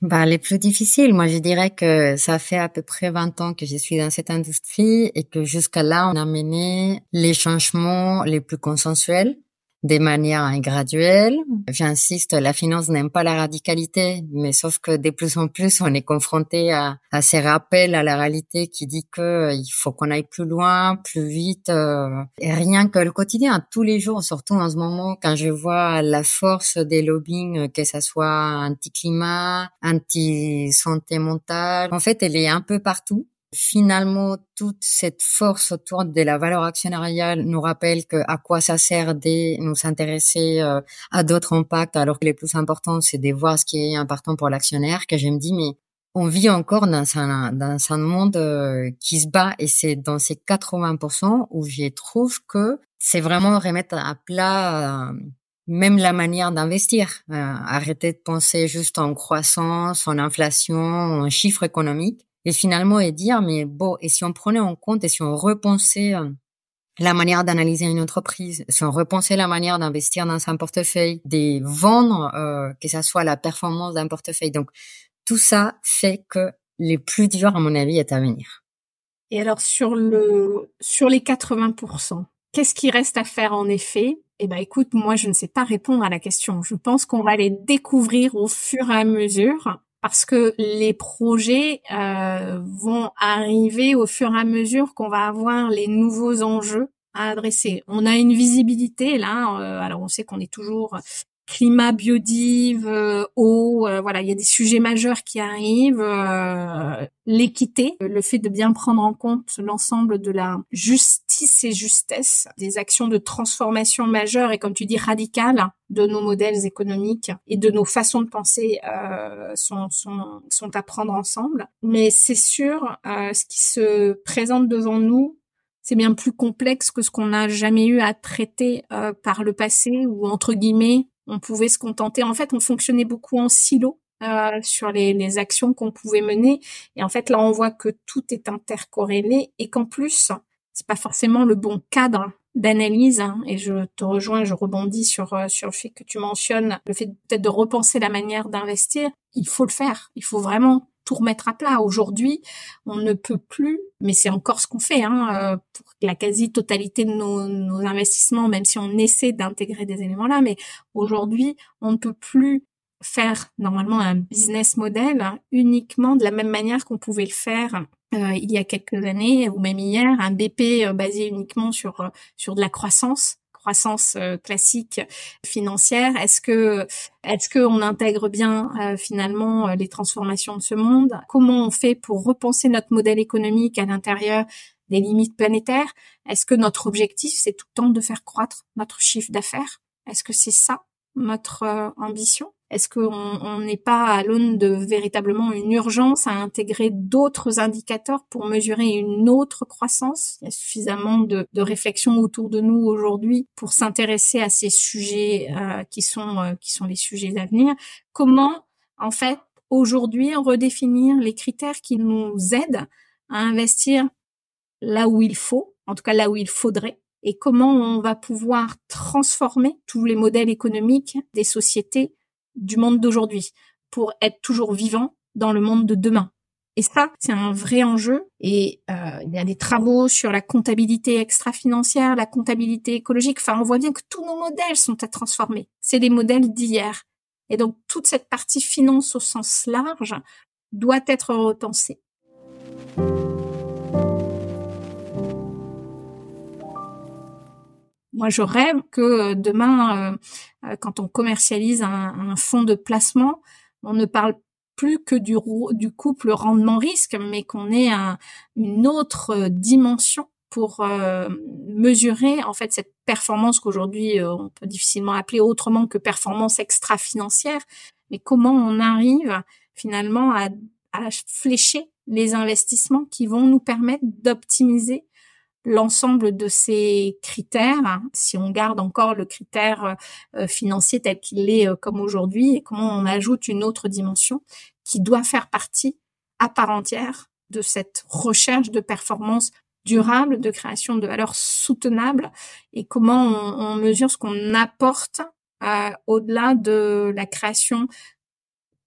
Bah, les plus difficiles, moi je dirais que ça fait à peu près 20 ans que je suis dans cette industrie et que jusqu'à là on a mené les changements les plus consensuels des manières graduelles. J'insiste, la finance n'aime pas la radicalité, mais sauf que de plus en plus, on est confronté à, à ces rappels à la réalité qui dit que euh, il faut qu'on aille plus loin, plus vite, euh, rien que le quotidien, tous les jours, surtout en ce moment, quand je vois la force des lobbying, que ça soit anti-climat, anti-santé mentale, en fait, elle est un peu partout. Finalement, toute cette force autour de la valeur actionnariale nous rappelle que à quoi ça sert de nous intéresser euh, à d'autres impacts, alors que les plus importants, c'est de voir ce qui est important pour l'actionnaire, que je me dis, mais on vit encore dans un, dans un monde euh, qui se bat et c'est dans ces 80% où je trouve que c'est vraiment remettre à plat euh, même la manière d'investir. arrêter de penser juste en croissance, en inflation, en chiffres économiques et finalement et dire mais bon et si on prenait en compte et si on repensait euh, la manière d'analyser une entreprise, si on repensait la manière d'investir dans un portefeuille, de vendre, euh, que ça soit la performance d'un portefeuille. Donc, tout ça fait que les plus durs, à mon avis, est à venir. Et alors, sur le, sur les 80%, qu'est-ce qui reste à faire en effet? Eh ben, écoute, moi, je ne sais pas répondre à la question. Je pense qu'on va les découvrir au fur et à mesure parce que les projets euh, vont arriver au fur et à mesure qu'on va avoir les nouveaux enjeux à adresser. On a une visibilité là, euh, alors on sait qu'on est toujours climat, biodive, euh, eau, euh, voilà, il y a des sujets majeurs qui arrivent, euh, l'équité, le fait de bien prendre en compte l'ensemble de la justice et justesse des actions de transformation majeures et comme tu dis radicales de nos modèles économiques et de nos façons de penser sont, sont, sont à prendre ensemble. Mais c'est sûr, ce qui se présente devant nous, c'est bien plus complexe que ce qu'on n'a jamais eu à traiter par le passé ou entre guillemets on pouvait se contenter. En fait, on fonctionnait beaucoup en silo euh, sur les, actions qu'on pouvait mener. Et en fait, là, on voit que tout est intercorrélé et qu'en plus, c'est pas forcément le bon cadre d'analyse. Hein. et je te rejoins, je rebondis sur euh, sur le fait que tu mentionnes le fait peut-être de repenser la manière d'investir. Il faut le faire. Il faut vraiment tout remettre à plat. Aujourd'hui, on ne peut plus, mais c'est encore ce qu'on fait hein, euh, pour la quasi-totalité de nos, investissements, même si on essaie d'intégrer des éléments là. Mais aujourd'hui, on ne peut plus faire normalement un business model uniquement de la même manière qu'on pouvait le faire euh, il y a quelques années ou même hier, un BP euh, basé uniquement sur sur de la croissance croissance classique financière. Est-ce que est-ce que on intègre bien finalement les transformations de ce monde? Comment on fait pour repenser notre modèle économique à l'intérieur des limites planétaires? Est-ce que notre objectif c'est tout le temps de faire croître notre chiffre d'affaires? Est-ce que c'est ça notre ambition? Est-ce qu'on n'est pas à l'aune de véritablement une urgence à intégrer d'autres indicateurs pour mesurer une autre croissance? Il y a suffisamment de, de réflexions autour de nous aujourd'hui pour s'intéresser à ces sujets euh, qui sont euh, qui sont les sujets d'avenir. Comment, en fait, aujourd'hui redéfinir les critères qui nous aident à investir là où il faut, en tout cas là où il faudrait, et comment on va pouvoir transformer tous les modèles économiques des sociétés du monde d'aujourd'hui pour être toujours vivant dans le monde de demain. Et ça, c'est un vrai enjeu. Et euh, il y a des travaux sur la comptabilité extra-financière, la comptabilité écologique. Enfin, on voit bien que tous nos modèles sont à transformer. C'est des modèles d'hier. Et donc, toute cette partie finance au sens large doit être repensée. Moi, je rêve que euh, demain, euh, euh, quand on commercialise un, fonds de placement, on ne parle plus que du, du couple rendement-risque, mais qu'on ait une autre dimension pour mesurer en fait cette performance qu'aujourd'hui on peut difficilement appeler autrement que performance extra-financière, mais comment on arrive finalement à, à flécher les investissements qui vont nous permettre d'optimiser l'ensemble de ces critères, si on garde encore le critère euh, financier tel qu'il est euh, comme aujourd'hui, et comment on ajoute une autre dimension qui doit faire partie à part entière de cette recherche de performance durable, de création de valeur soutenable, et comment on, mesure ce qu'on apporte euh, au-delà de la création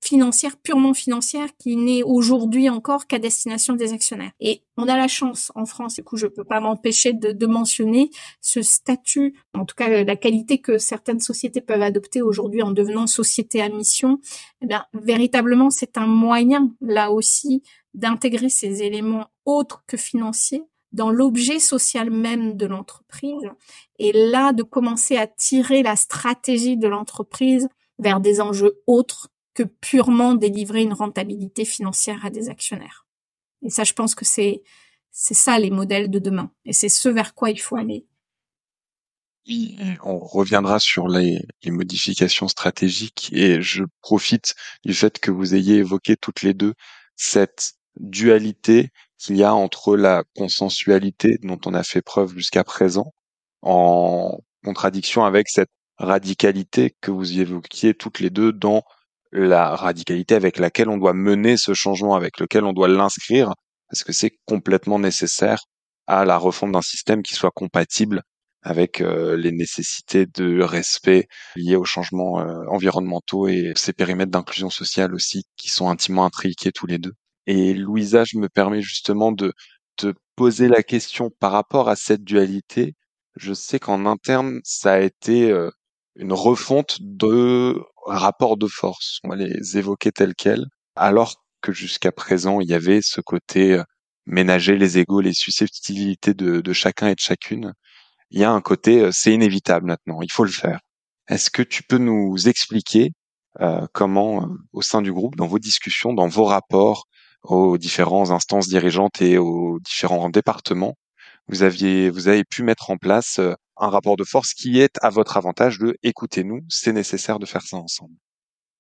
financière, purement financière, qui n'est aujourd'hui encore qu'à destination des actionnaires. Et on a la chance en France, et coup je peux pas m'empêcher de, de, mentionner ce statut, en tout cas la qualité que certaines sociétés peuvent adopter aujourd'hui en devenant société à mission. Eh bien, véritablement, c'est un moyen là aussi d'intégrer ces éléments autres que financiers dans l'objet social même de l'entreprise et là de commencer à tirer la stratégie de l'entreprise vers des enjeux autres que purement délivrer une rentabilité financière à des actionnaires. Et ça, je pense que c'est c'est ça les modèles de demain, et c'est ce vers quoi il faut aller. On reviendra sur les, les, modifications stratégiques et je profite du fait que vous ayez évoqué toutes les deux cette dualité qu'il y a entre la consensualité dont on a fait preuve jusqu'à présent en contradiction avec cette radicalité que vous évoquiez toutes les deux dans la radicalité avec laquelle on doit mener ce changement, avec lequel on doit l'inscrire, parce que c'est complètement nécessaire à la refonte d'un système qui soit compatible avec euh, les nécessités de respect liées aux changements euh, environnementaux et ces périmètres d'inclusion sociale aussi qui sont intimement intriqués tous les deux. Et Louisa, je me permets justement de te poser la question par rapport à cette dualité. Je sais qu'en interne, ça a été euh, une refonte de rapports de force. On va les évoquer tels quels, alors que jusqu'à présent, il y avait ce côté euh, ménager les égaux, les susceptibilités de, chacun et de chacune. Il y a un côté, euh, c'est inévitable maintenant, il faut le faire. Est-ce que tu peux nous expliquer euh, comment, au sein du groupe, dans vos discussions, dans vos rapports aux différentes instances dirigeantes et aux différents départements, vous aviez, vous avez pu mettre en place un rapport de force qui est à votre avantage de écoutez-nous, c'est nécessaire de faire ça ensemble.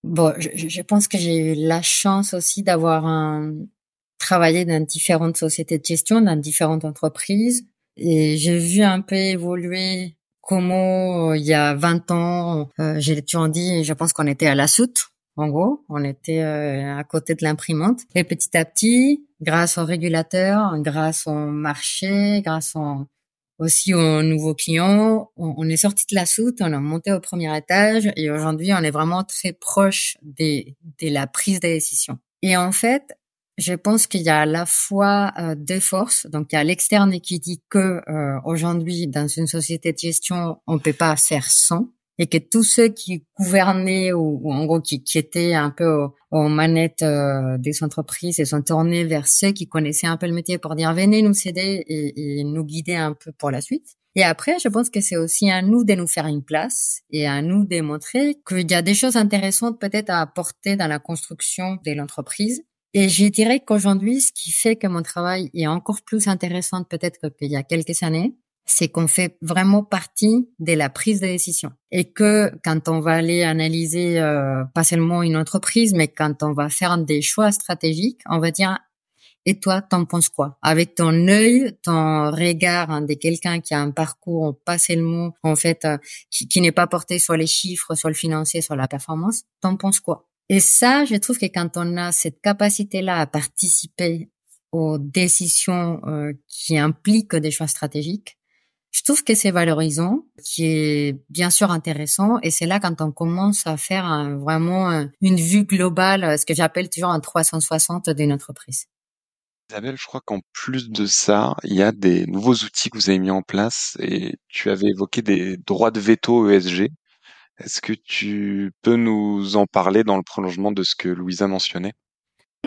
Bon, je, je pense que j'ai eu la chance aussi d'avoir un, travaillé dans différentes sociétés de gestion, dans différentes entreprises, et j'ai vu un peu évoluer comment il y a 20 ans, euh, j'ai toujours dit, je pense qu'on était à la soute, en gros, on était euh, à côté de l'imprimante. Et petit à petit, grâce aux régulateurs, grâce au marché, grâce au aussi aux nouveaux clients. On, est sorti de la soute, on a monté au premier étage et aujourd'hui on est vraiment très proche de, de la prise de décision. Et en fait, je pense qu'il y a à la fois euh, deux forces. Donc, il y a l'externe qui dit que euh, aujourd'hui, dans une société de gestion, on peut pas faire sans et que tous ceux qui gouvernaient ou, en gros qui, qui, étaient un peu aux, manettes euh, des entreprises se sont tournés vers ceux qui connaissaient un peu le métier pour dire venez nous aider et, et nous guider un peu pour la suite. Et après, je pense que c'est aussi à nous de nous faire une place et à nous de montrer qu'il y a des choses intéressantes peut-être à apporter dans la construction de l'entreprise. Et je dirais qu'aujourd'hui, ce qui fait que mon travail est encore plus intéressant peut-être qu'il y a quelques années, c'est qu'on fait vraiment partie de la prise de décision. Et que quand on va aller analyser euh, pas seulement une entreprise, mais quand on va faire des choix stratégiques, on va dire et toi, t'en penses quoi? Avec ton œil, ton regard hein, de quelqu'un qui a un parcours pas seulement en fait euh, qui, qui n'est pas porté sur les chiffres, sur le financier, sur la performance, t'en penses quoi? Et ça, je trouve que quand on a cette capacité-là à participer aux décisions euh, qui impliquent des choix stratégiques, je trouve que c'est valorisant, qui est bien sûr intéressant, et c'est là quand on commence à faire vraiment une vue globale, ce que j'appelle toujours un 360 d'une entreprise. Isabelle, je crois qu'en plus de ça, il y a des nouveaux outils que vous avez mis en place et tu avais évoqué des droits de veto ESG. Est-ce que tu peux nous en parler dans le prolongement de ce que Louisa mentionnait?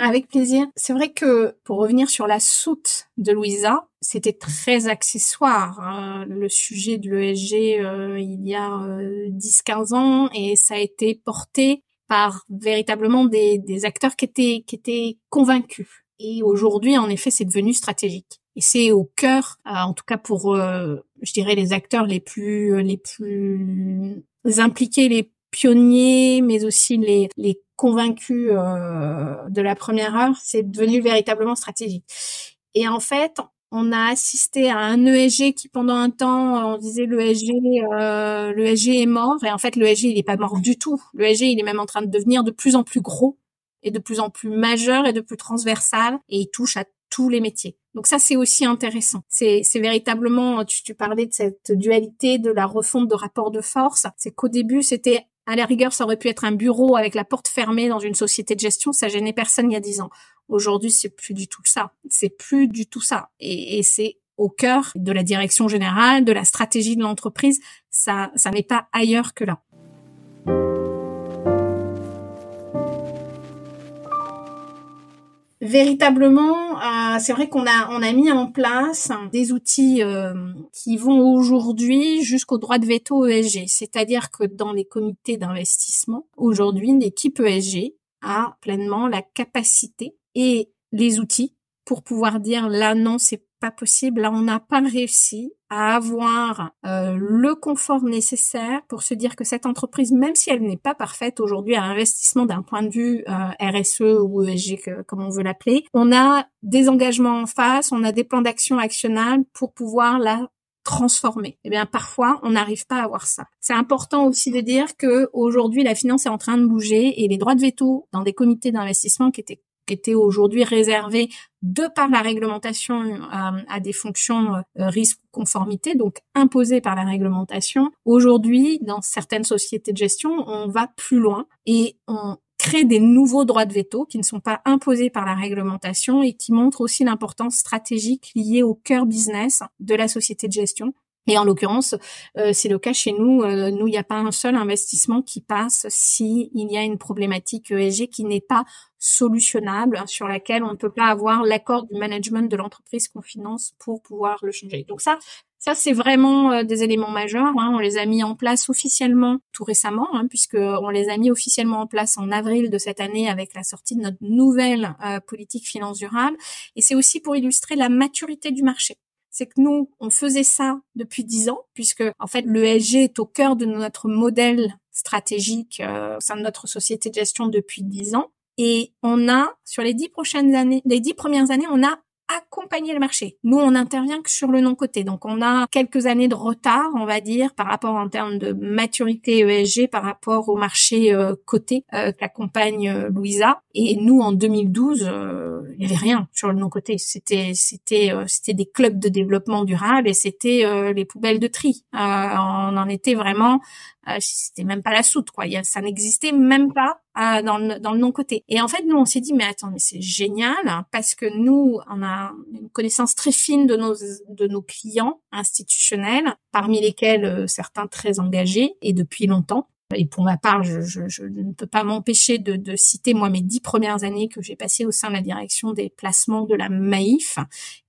Avec plaisir. C'est vrai que pour revenir sur la soute de Louisa, c'était très accessoire hein, le sujet de l'ESG euh, il y a 10-15 euh, ans et ça a été porté par véritablement des, des acteurs qui étaient qui étaient convaincus. Et aujourd'hui, en effet, c'est devenu stratégique. Et c'est au cœur, euh, en tout cas pour, euh, je dirais, les acteurs les plus les plus impliqués, les pionniers, mais aussi les, les convaincus euh, de la première heure, c'est devenu véritablement stratégique. Et en fait, on a assisté à un ESG qui pendant un temps on disait l'ESG euh, l'ESG est mort et en fait l'ESG il est pas mort du tout. L'ESG il est même en train de devenir de plus en plus gros et de plus en plus majeur et de plus transversal et il touche à tous les métiers. Donc ça, c'est aussi intéressant. C'est, véritablement, tu, parlais de cette dualité, de la refonte de rapports de force. C'est qu'au début, c'était à la rigueur, ça aurait pu être un bureau avec la porte fermée dans une société de gestion. Ça gênait personne il y a dix ans. Aujourd'hui, c'est plus du tout ça. C'est plus du tout ça. Et, c'est au cœur de la direction générale, de la stratégie de l'entreprise. Ça, ça n'est pas ailleurs que là. Véritablement, euh, c'est vrai qu'on a on a mis en place des outils euh, qui vont aujourd'hui jusqu'au droit de veto ESG, c'est-à-dire que dans les comités d'investissement, aujourd'hui, l'équipe ESG a pleinement la capacité et les outils pour pouvoir dire là non, c'est possible. Là, on n'a pas réussi à avoir euh, le confort nécessaire pour se dire que cette entreprise, même si elle n'est pas parfaite aujourd'hui à investissement d'un point de vue euh, RSE ou ESG, comme on veut l'appeler, on a des engagements en face, on a des plans d'action actionnables pour pouvoir la transformer. Eh bien, parfois, on n'arrive pas à avoir ça. C'est important aussi de dire que aujourd'hui, la finance est en train de bouger et les droits de veto dans des comités d'investissement qui étaient qui était aujourd'hui réservé de par la réglementation euh, à des fonctions euh, risque conformité, donc imposées par la réglementation. Aujourd'hui, dans certaines sociétés de gestion, on va plus loin et on crée des nouveaux droits de veto qui ne sont pas imposés par la réglementation et qui montrent aussi l'importance stratégique liée au cœur business de la société de gestion et en l'occurrence, euh, c'est le cas chez nous. Euh, nous, il n'y a pas un seul investissement qui passe si il y a une problématique ESG qui n'est pas solutionnable, sur laquelle on ne peut pas avoir l'accord du management de l'entreprise qu'on finance pour pouvoir le changer. Donc ça, ça c'est vraiment euh, des éléments majeurs. Hein. On les a mis en place officiellement tout récemment, hein, puisque on les a mis officiellement en place en avril de cette année avec la sortie de notre nouvelle politique finance durable. Et c'est aussi pour illustrer la maturité du marché c'est que nous, on faisait ça depuis dix ans, puisque en fait l'ESG est au cœur de notre modèle stratégique euh, au sein de notre société de gestion depuis dix ans. Et on a, sur les dix prochaines années, les dix premières années, on a accompagner le marché. Nous, on intervient que sur le non-côté. Donc, on a quelques années de retard, on va dire, par rapport en termes de maturité ESG par rapport au marché euh, coté euh, qu'accompagne euh, Louisa. Et nous, en 2012, euh, il n'y avait rien sur le non-côté. C'était, c'était, c'était des clubs de développement durable et c'était les poubelles de tri. on en était vraiment Euh, c'était même pas la soute, quoi. ça n'existait même pas euh, dans le, dans le non-côté. Et en fait, nous, on s'est dit, mais attends, mais c'est génial, parce que nous, on a une connaissance très fine de nos, de nos clients institutionnels, parmi lesquels euh, certains très engagés et depuis longtemps. Et pour ma part, je, je, je ne peux pas m'empêcher de, de, citer moi mes dix premières années que j'ai passées au sein de la direction des placements de la Maïf,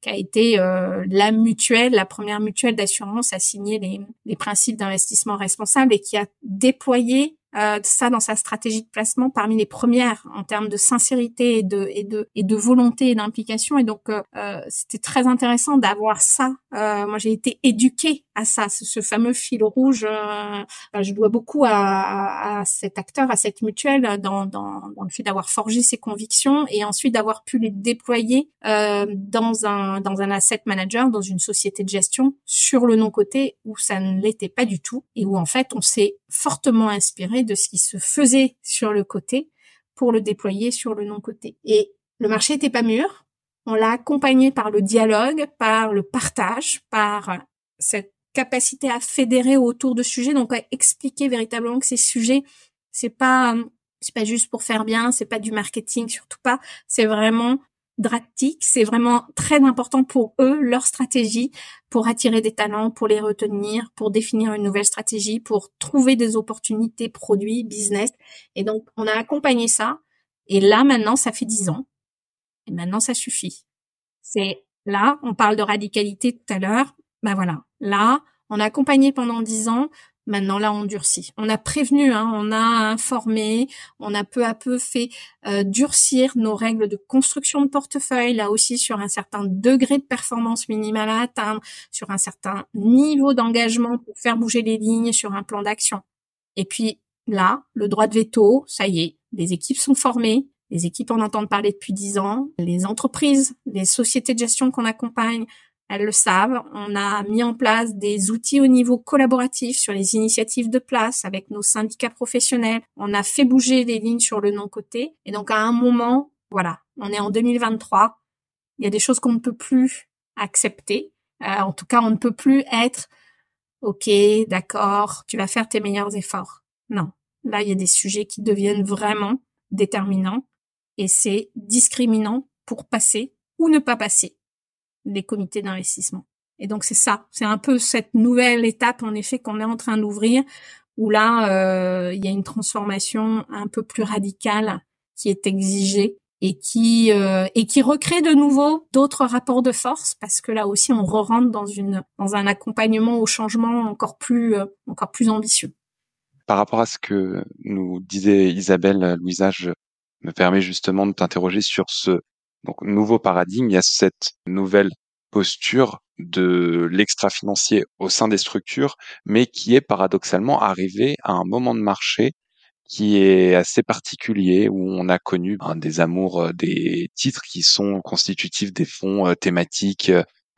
qui a été euh, la mutuelle, la première mutuelle d'assurance à signer les, les principes d'investissement responsable et qui a déployé euh, ça dans sa stratégie de placement parmi les premières en termes de sincérité et de et de et de volonté et d'implication. Et donc euh, euh c'était très intéressant d'avoir ça. Euh, moi j'ai été éduquée à ça ce, fameux fil rouge euh, je dois beaucoup à, à, à, cet acteur à cette mutuelle dans dans, dans le fait d'avoir forgé ses convictions et ensuite d'avoir pu les déployer dans un dans un asset manager dans une société de gestion sur le non côté où ça ne l'était pas du tout et où en fait on s'est fortement inspiré de ce qui se faisait sur le côté pour le déployer sur le non-côté. Et le marché n'était pas mûr. On l'a accompagné par le dialogue, par le partage, par cette capacité à fédérer autour de sujets, donc à expliquer véritablement que ces sujets, c'est pas c'est pas juste pour faire bien, c'est pas du marketing, surtout pas. C'est vraiment drastique. C'est vraiment très important pour eux, leur stratégie, pour attirer des talents, pour les retenir, pour définir une nouvelle stratégie, pour trouver des opportunités produits, business. Et donc, on a accompagné ça. Et là, maintenant, ça fait dix ans. Et maintenant, ça suffit. C'est là, on parle de radicalité tout à l'heure. Ben voilà. Là, on a accompagné pendant dix ans. Maintenant, là, on durcit. On a prévenu, hein, on a informé, on a peu à peu fait euh, durcir nos règles de construction de portefeuille, là aussi sur un certain degré de performance minimale à atteindre, sur un certain niveau d'engagement pour faire bouger les lignes sur un plan d'action. Et puis là, le droit de veto, ça y est, les équipes sont formées, les équipes en entendent parler depuis dix ans, les entreprises, les sociétés de gestion qu'on accompagne elles le savent. On a mis en place des outils au niveau collaboratif sur les initiatives de place avec nos syndicats professionnels. On a fait bouger les lignes sur le non-côté. Et donc, à un moment, voilà, on est en 2023. Il y a des choses qu'on ne peut plus accepter. Euh, en tout cas, on ne peut plus être, OK, d'accord, tu vas faire tes meilleurs efforts. Non. Là, il y a des sujets qui deviennent vraiment déterminants et c'est discriminant pour passer ou ne pas passer les comités d'investissement. Et donc c'est ça, c'est un peu cette nouvelle étape en effet qu'on est en train d'ouvrir, où là euh, il y a une transformation un peu plus radicale qui est exigée et qui euh, et qui recrée de nouveau d'autres rapports de force parce que là aussi on re rentre dans une dans un accompagnement au changement encore plus euh, encore plus ambitieux. Par rapport à ce que nous disait Isabelle Louisa, je me permets justement de t'interroger sur ce donc, nouveau paradigme, il y a cette nouvelle posture de l'extra-financier au sein des structures, mais qui est paradoxalement arrivé à un moment de marché qui est assez particulier où on a connu ben, des amours euh, des titres qui sont constitutifs des fonds euh, thématiques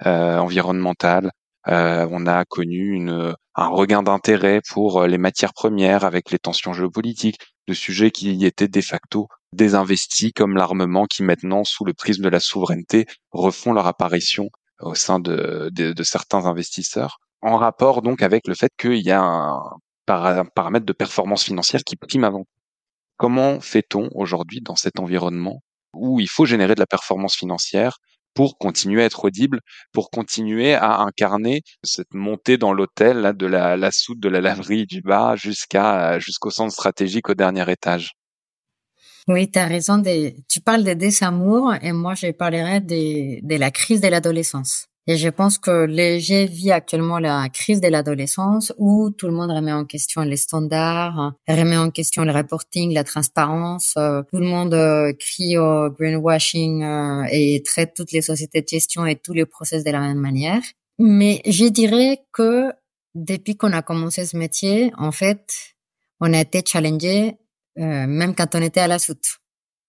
euh, environnementales. On a connu une, un regain d'intérêt pour les matières premières avec les tensions géopolitiques, de sujets qui étaient de facto désinvestis comme l'armement qui maintenant, sous le prisme de la souveraineté, refont leur apparition au sein de, de, certains investisseurs, en rapport donc avec le fait qu'il y a un, paramètre de performance financière qui prime avant. Comment fait-on aujourd'hui dans cet environnement où il faut générer de la performance financière pour continuer à être audible, pour continuer à incarner cette montée dans l'hôtel de la, la soute de la laverie du bas jusqu'à jusqu'au centre stratégique au dernier étage. Oui, tu as raison. Tu parles de désamour et moi, je parlerai de la crise de l'adolescence. Et je pense que jeunes vit actuellement la crise de l'adolescence où tout le monde remet en question les standards, remet en question le reporting, la transparence. Euh, tout le monde euh, crie au greenwashing euh, et traite toutes les sociétés de gestion et tous les process de la même manière. Mais je dirais que depuis qu'on a commencé ce métier, en fait, on a été challengé euh, même quand on était à la soute.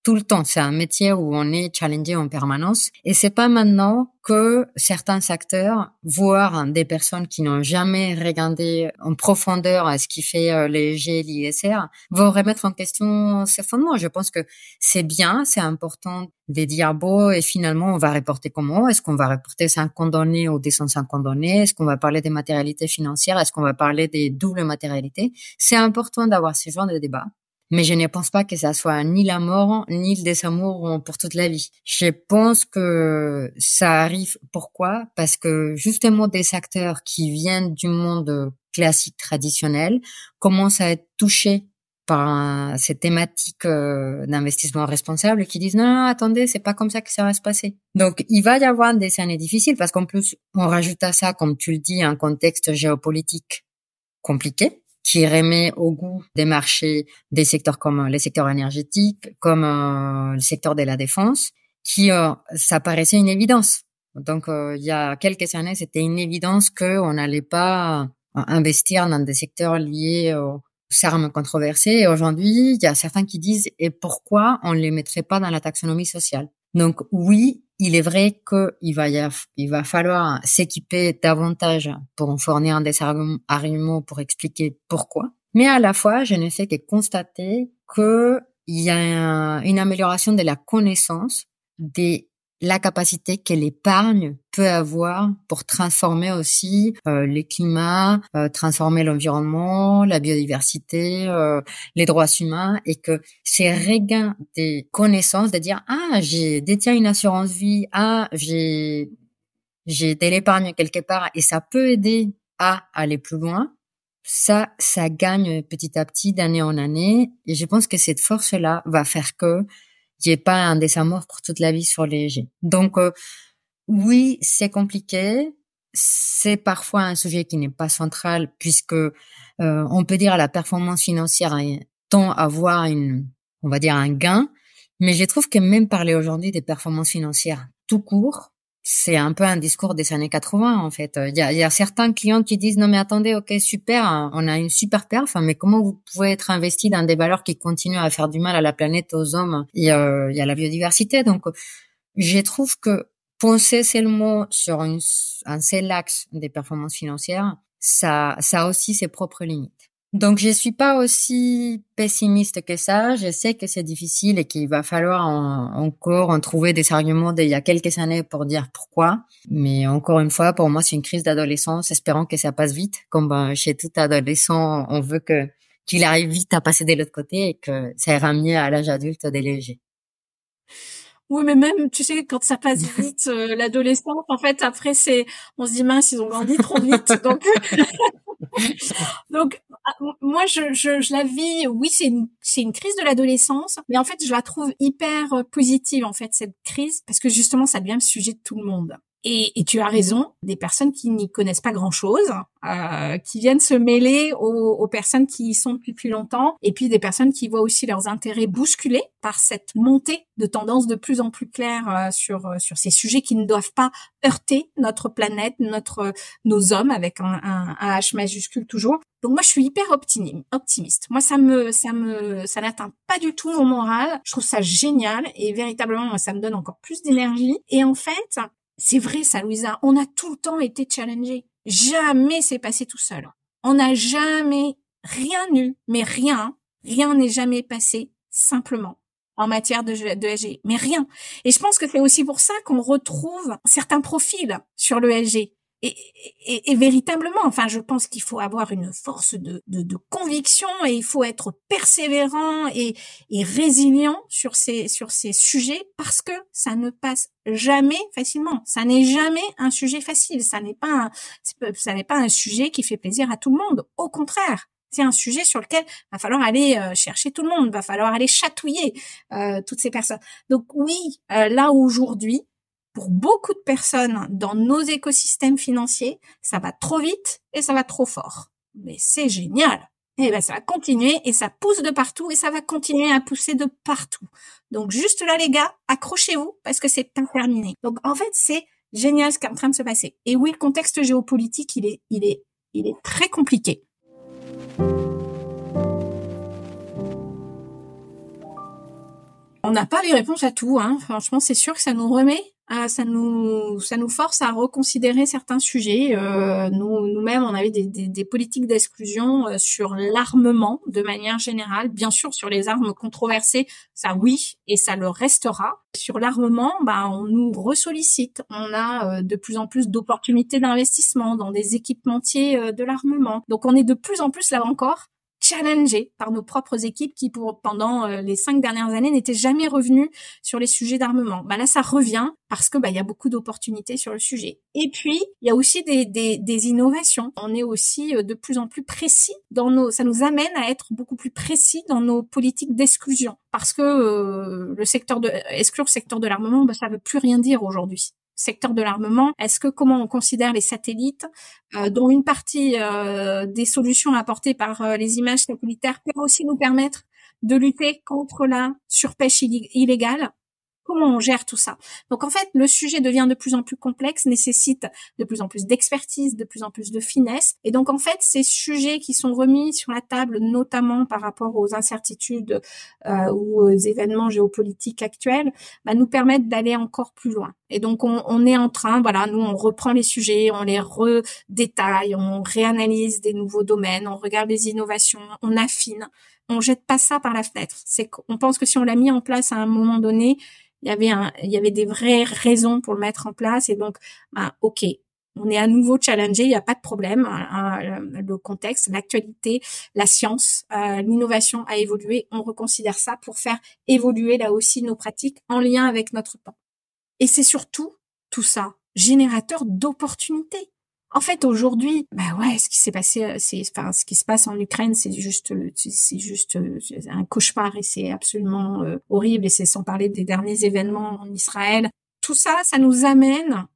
Tout le temps. C'est un métier où on est challengé en permanence. Et c'est pas maintenant que certains acteurs, voire des personnes qui n'ont jamais regardé en profondeur ce qui fait euh, les G, l'ISR, vont remettre en question ces fondements. Je pense que c'est bien, c'est important de dire bon et finalement on va reporter comment? Est-ce qu'on va reporter sans condamner ou des sans condamner Est-ce qu'on va parler des matérialités financières? Est-ce qu'on va parler des doubles matérialités? C'est important d'avoir ce genre de débat. Mais je ne pense pas que ça soit ni la mort, ni le désamour pour toute la vie. Je pense que ça arrive. Pourquoi? Parce que justement des acteurs qui viennent du monde classique traditionnel commencent à être touchés par ces thématiques euh, d'investissement responsable qui disent non, non, attendez, c'est pas comme ça que ça va se passer. Donc il va y avoir des années difficiles parce qu'en plus on rajoute à ça, comme tu le dis, un contexte géopolitique compliqué qui remet au goût des marchés des secteurs comme les secteurs énergétiques, comme euh, le secteur de la défense, qui euh, ça paraissait une évidence. Donc euh, il y a quelques années, c'était une évidence qu'on n'allait pas investir dans des secteurs liés aux armes controversées. Et aujourd'hui, il y a certains qui disent et pourquoi on ne les mettrait pas dans la taxonomie sociale? Donc oui, il est vrai qu'il va, il va falloir s'équiper davantage pour fournir des arguments pour expliquer pourquoi. Mais à la fois, je ne fais que constater qu'il y a une amélioration de la connaissance des la capacité que l'épargne peut avoir pour transformer aussi euh, les climats, euh, transformer l'environnement, la biodiversité, euh, les droits humains, et que ces regains des connaissances, de dire ah j'ai détiens une assurance vie, ah j'ai j'ai de l'épargne quelque part, et ça peut aider à aller plus loin. Ça, ça gagne petit à petit d'année en année, et je pense que cette force-là va faire que j'ai pas un dessin mort pour toute la vie sur les G. Donc euh, oui, c'est compliqué. C'est parfois un sujet qui n'est pas central puisque euh, on peut dire la performance financière tend à avoir une, on va dire un gain, mais je trouve que même parler aujourd'hui des performances financières tout court, c'est un peu un discours des années 80 en fait. Il y a, y a, certains clients qui disent non mais attendez, ok super, on a une super perf, mais comment vous pouvez être investi dans des valeurs qui continuent à faire du mal à la planète, aux hommes? Il y a, il y a la biodiversité, donc je trouve que penser seulement sur une, un seul axe des performances financières, ça, ça a aussi ses propres limites. Donc je suis pas aussi pessimiste que ça. Je sais que c'est difficile et qu'il va falloir encore en trouver des arguments d'il y a quelques années pour dire pourquoi. Mais encore une fois, pour moi, c'est une crise d'adolescence. Espérant que ça passe vite. Comme ben, chez tout adolescent, on veut que qu'il arrive vite à passer de l'autre côté et que ça ira mieux à l'âge adulte délégué. Oui, mais même, tu sais, quand ça passe vite, euh, l'adolescence, en fait, après, c'est, on se dit mince, ils ont grandi trop vite. Donc, donc, ah, moi, je, je, je, la vis. Oui, c'est une, c'est une crise de l'adolescence, mais en fait, je la trouve hyper euh, positive, en fait, cette crise, parce que justement, ça devient le sujet de tout le monde. Et, et, tu as raison, des personnes qui n'y connaissent pas grand-chose, euh, qui viennent se mêler aux, aux, personnes qui y sont depuis plus longtemps, et puis des personnes qui voient aussi leurs intérêts bousculés par cette montée de tendances de plus en plus claires euh, sur euh, sur ces sujets qui ne doivent pas heurter notre planète, notre nos hommes avec un, un, H majuscule toujours. Donc moi je suis hyper optimiste. Moi ça me ça me ça n'atteint pas du tout mon moral. Je trouve ça génial et véritablement ça me donne encore plus d'énergie. Et en fait c'est vrai ça, Louisa. On a tout le temps été challengé. Jamais c'est passé tout seul. On n'a jamais rien eu, mais rien, rien n'est jamais passé simplement en matière de, de mais rien. Et je pense que c'est aussi pour ça qu'on retrouve certains profils sur le LG et, et, et, véritablement, enfin, je pense qu'il faut avoir une force de, de, de, conviction et il faut être persévérant et, et résilient sur ces sur ces sujets parce que ça ne passe jamais facilement. Ça n'est jamais un sujet facile. Ça n'est pas un, ça n'est pas un sujet qui fait plaisir à tout le monde. Au contraire, c'est un sujet sur lequel va falloir aller euh, chercher tout le monde, va falloir aller chatouiller euh, toutes ces personnes. Donc oui, euh, là aujourd'hui, pour beaucoup de personnes dans nos écosystèmes financiers, ça va trop vite et ça va trop fort. Mais c'est génial. Et eh ben ça va continuer et ça pousse de partout et ça va continuer à pousser de partout. Donc juste là les gars, accrochez-vous parce que c'est terminé. Donc en fait, c'est génial ce qui est en train de se passer. Et oui, le contexte géopolitique, il est il est il est très compliqué. On n'a pas les réponses à tout. Hein. Franchement, c'est sûr que ça nous remet ça nous ça nous force à reconsidérer certains sujets. Euh, nous nous-mêmes, on avait des, des, des politiques d'exclusion euh, sur l'armement de manière générale. Bien sûr, sur les armes controversées, ça oui, et ça le restera. Sur l'armement, bah, on nous ressollicite. On a euh, de plus en plus d'opportunités d'investissement dans des équipementiers de l'armement. Donc, on est de plus en plus là encore challengés par nos propres équipes qui, pour, pendant euh, les cinq dernières années, n'étaient jamais revenus sur les sujets d'armement. Bah là, ça revient parce que bah, il y a beaucoup d'opportunités sur le sujet. Et puis, il y a aussi des, des, des, innovations. On est aussi euh, de plus en plus précis dans nos. Ça nous amène à être beaucoup plus précis dans nos politiques d'exclusion parce que euh, le secteur de exclure le secteur de l'armement, bah, ça veut plus rien dire aujourd'hui secteur de l'armement, est-ce que comment on considère les satellites, euh, dont une partie euh, des solutions apportées par euh, les images satellitaires peut aussi nous permettre de lutter contre la surpêche illégale? Comment on gère tout ça Donc en fait, le sujet devient de plus en plus complexe, nécessite de plus en plus d'expertise, de plus en plus de finesse. Et donc en fait, ces sujets qui sont remis sur la table, notamment par rapport aux incertitudes euh, ou aux événements géopolitiques actuels, bah, nous permettent d'aller encore plus loin. Et donc on, on, est en train, voilà, nous on reprend les sujets, on les redétaille, on réanalyse des nouveaux domaines, on regarde les innovations, on affine. On jette pas ça par la fenêtre. C'est qu'on pense que si on l'a mis en place à un moment donné, il y avait un, il y avait des vraies raisons pour le mettre en place et donc bah, ok on est à nouveau challengé, il n'y a pas de problème. Hein, hein, le contexte, l'actualité, la science, euh, l'innovation a évolué. On reconsidère ça pour faire évoluer là aussi nos pratiques en lien avec notre temps. Et c'est surtout tout ça générateur d'opportunités. En fait, aujourd'hui, bah ouais, ce qui s'est passé, euh, c'est, enfin, ce qui se passe en Ukraine, c'est juste, c'est juste euh, un cauchemar et c'est absolument euh, horrible. Et c'est sans parler des derniers événements en Israël. Tout ça, ça nous amène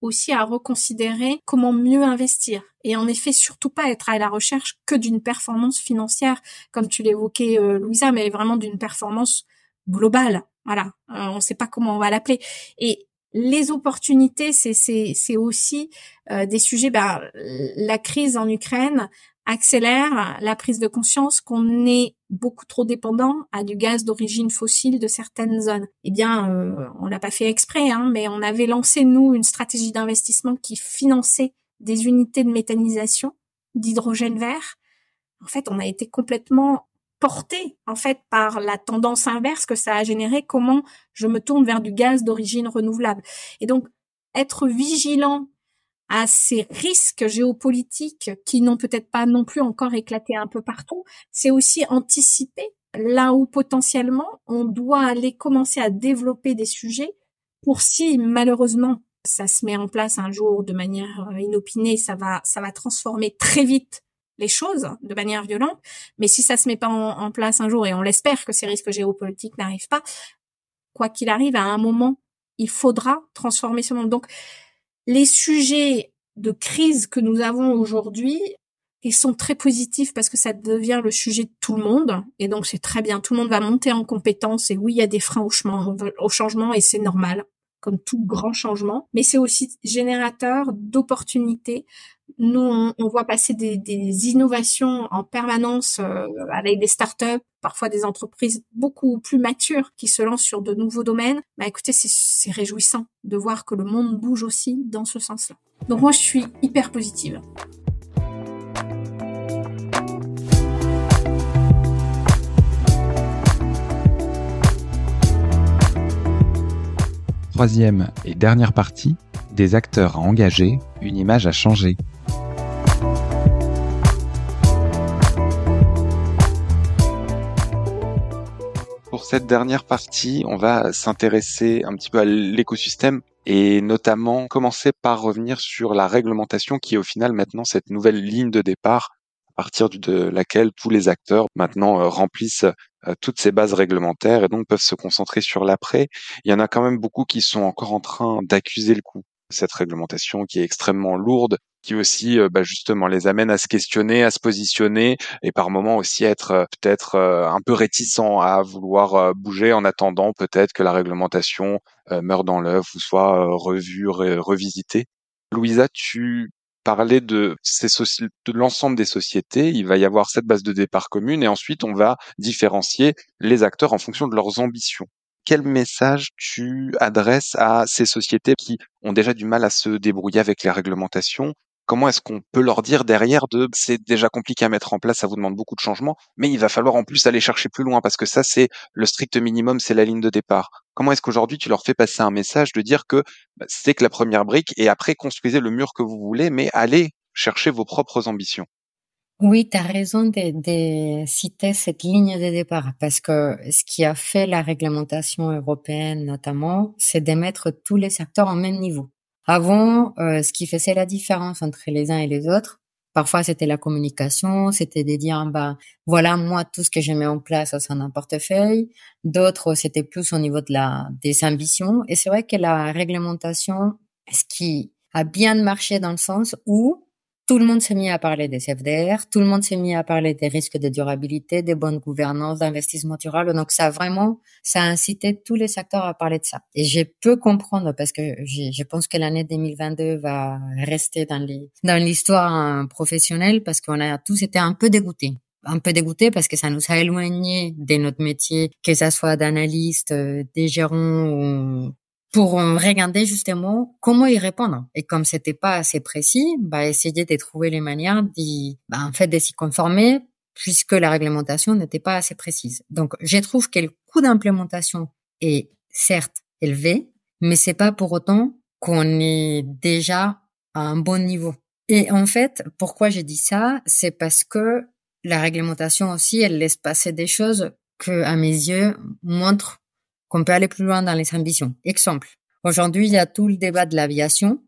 aussi à reconsidérer comment mieux investir. Et en effet, surtout pas être à la recherche que d'une performance financière, comme tu l'évoquais, Louisa, mais vraiment d'une performance globale. Voilà, on ne sait pas comment on va l'appeler. Et les opportunités, c'est aussi euh, des sujets. Ben, la crise en Ukraine accélère la prise de conscience qu'on est beaucoup trop dépendant à du gaz d'origine fossile de certaines zones. Eh bien, euh, on l'a pas fait exprès, hein, mais on avait lancé nous une stratégie d'investissement qui finançait des unités de méthanisation d'hydrogène vert. En fait, on a été complètement porté en fait par la tendance inverse que ça a généré, comment je me tourne vers du gaz d'origine renouvelable. Et donc être vigilant à ces risques géopolitiques qui n'ont peut-être pas non plus encore éclaté un peu partout, c'est aussi anticiper là où potentiellement on doit aller commencer à développer des sujets pour si malheureusement ça se met en place un jour de manière inopinée, ça va ça va transformer très vite les choses de manière violente. Mais si ça se met pas en, place un jour, et on l'espère que ces risques géopolitiques n'arrivent pas, quoi qu'il arrive, à un moment, il faudra transformer ce monde. Donc, les sujets de crise que nous avons aujourd'hui, ils sont très positifs parce que ça devient le sujet de tout le monde. Et donc, c'est très bien. Tout le monde va monter en compétence. Et oui, il y a des freins au, au changement et c'est normal comme tout grand changement, mais c'est aussi générateur d'opportunités nous, on, voit passer des, innovations en permanence euh, avec des startups, parfois des entreprises beaucoup plus matures qui se lancent sur de nouveaux domaines. Bah écoutez, c'est réjouissant de voir que le monde bouge aussi dans ce sens-là. Donc moi, je suis hyper positive. Troisième et dernière partie, des acteurs à engager, une image à changer. Cette dernière partie, on va s'intéresser un petit peu à l'écosystème et notamment commencer par revenir sur la réglementation qui est au final maintenant cette nouvelle ligne de départ à partir de laquelle tous les acteurs maintenant euh, remplissent euh, toutes ces bases réglementaires et donc peuvent se concentrer sur l'après. Il y en a quand même beaucoup qui sont encore en train d'accuser le coup cette réglementation qui est extrêmement lourde, qui aussi euh, bah, justement les amène à se questionner, à se positionner et par moments aussi être euh, peut-être euh, un peu réticent à vouloir bouger en attendant peut-être que la réglementation meure dans l'œuf ou soit revue, revisitée. Louisa, tu parlais de, de l'ensemble des sociétés. Il va y avoir cette base de départ commune et ensuite on va différencier les acteurs en fonction de leurs ambitions. quel message tu adresses à ces sociétés qui ont déjà du mal à se débrouiller avec les réglementations Comment est-ce qu'on peut leur dire derrière de c'est déjà compliqué à mettre en place, ça vous demande beaucoup de changements, mais il va falloir en plus aller chercher plus loin parce que ça c'est le strict minimum, c'est la ligne de départ. Comment est-ce qu'aujourd'hui tu leur fais passer un message de dire que bah, c'est que la première brique et après construisez le mur que vous voulez, mais allez chercher vos propres ambitions? Oui, tu as raison de, de, citer cette ligne de départ parce que ce qui a fait la réglementation européenne notamment, c'est de mettre tous les secteurs au même niveau. Avant, euh, ce qui faisait la différence entre les uns et les autres, parfois c'était la communication, c'était de dire bah voilà moi tout ce que je mets en place c'est un portefeuille. D'autres c'était plus au niveau de la des ambitions. Et c'est vrai que la réglementation, ce qui a bien marché dans le sens où tout le monde s'est mis à parler des FDR, tout le monde s'est mis à parler des risques de durabilité, des bonnes gouvernances, d'investissement durable. Donc ça a vraiment, ça a incité tous les secteurs à parler de ça. Et je peux comprendre parce que je pense que l'année 2022 va rester dans l'histoire hein, professionnelle parce qu'on a tous été un peu dégoûtés un peu dégoûtés parce que ça nous a éloignés de notre métier, que ça soit d'analyste, euh, des gérants ou pour regarder justement comment y répondre. Et comme c'était pas assez précis, bah, essayer de trouver les manières d'y, bah, en fait, de s'y conformer puisque la réglementation n'était pas assez précise. Donc, je trouve que le coût d'implémentation est certes élevé, mais c'est pas pour autant qu'on est déjà à un bon niveau. Et en fait, pourquoi j'ai dit ça, c'est parce que la réglementation aussi, elle laisse passer des choses que, à mes yeux, montrent qu'on peut aller plus loin dans les ambitions. Exemple, aujourd'hui, il y a tout le débat de l'aviation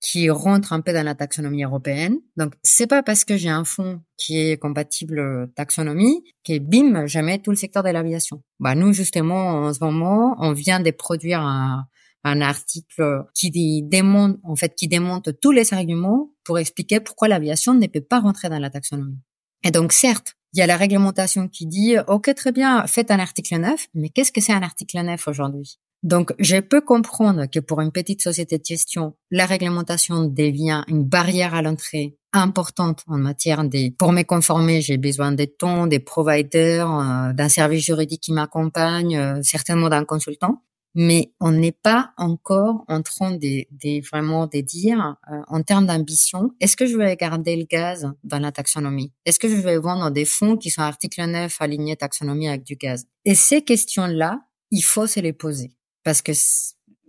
qui rentre un peu dans la taxonomie européenne. Donc, c'est pas parce que j'ai un fonds qui est compatible taxonomie que bim, je mets tout le secteur de l'aviation. Bah, nous, justement, en ce moment, on vient de produire un, un article qui démonte, en fait, qui démonte tous les arguments pour expliquer pourquoi l'aviation ne peut pas rentrer dans la taxonomie. Et donc, certes, il y a la réglementation qui dit, OK, très bien, faites un article 9, mais qu'est-ce que c'est un article 9 aujourd'hui? Donc, je peux comprendre que pour une petite société de gestion, la réglementation devient une barrière à l'entrée importante en matière des, pour me conformer, j'ai besoin des tons, des providers, euh, d'un service juridique qui m'accompagne, euh, certainement d'un consultant mais on n'est pas encore en train de, vraiment de dire euh, en termes d'ambition, est-ce que je vais garder le gaz dans la taxonomie? Est-ce que je vais vendre des fonds qui sont article 9 alignés taxonomie avec du gaz? Et ces questions-là, il faut se les poser. Parce que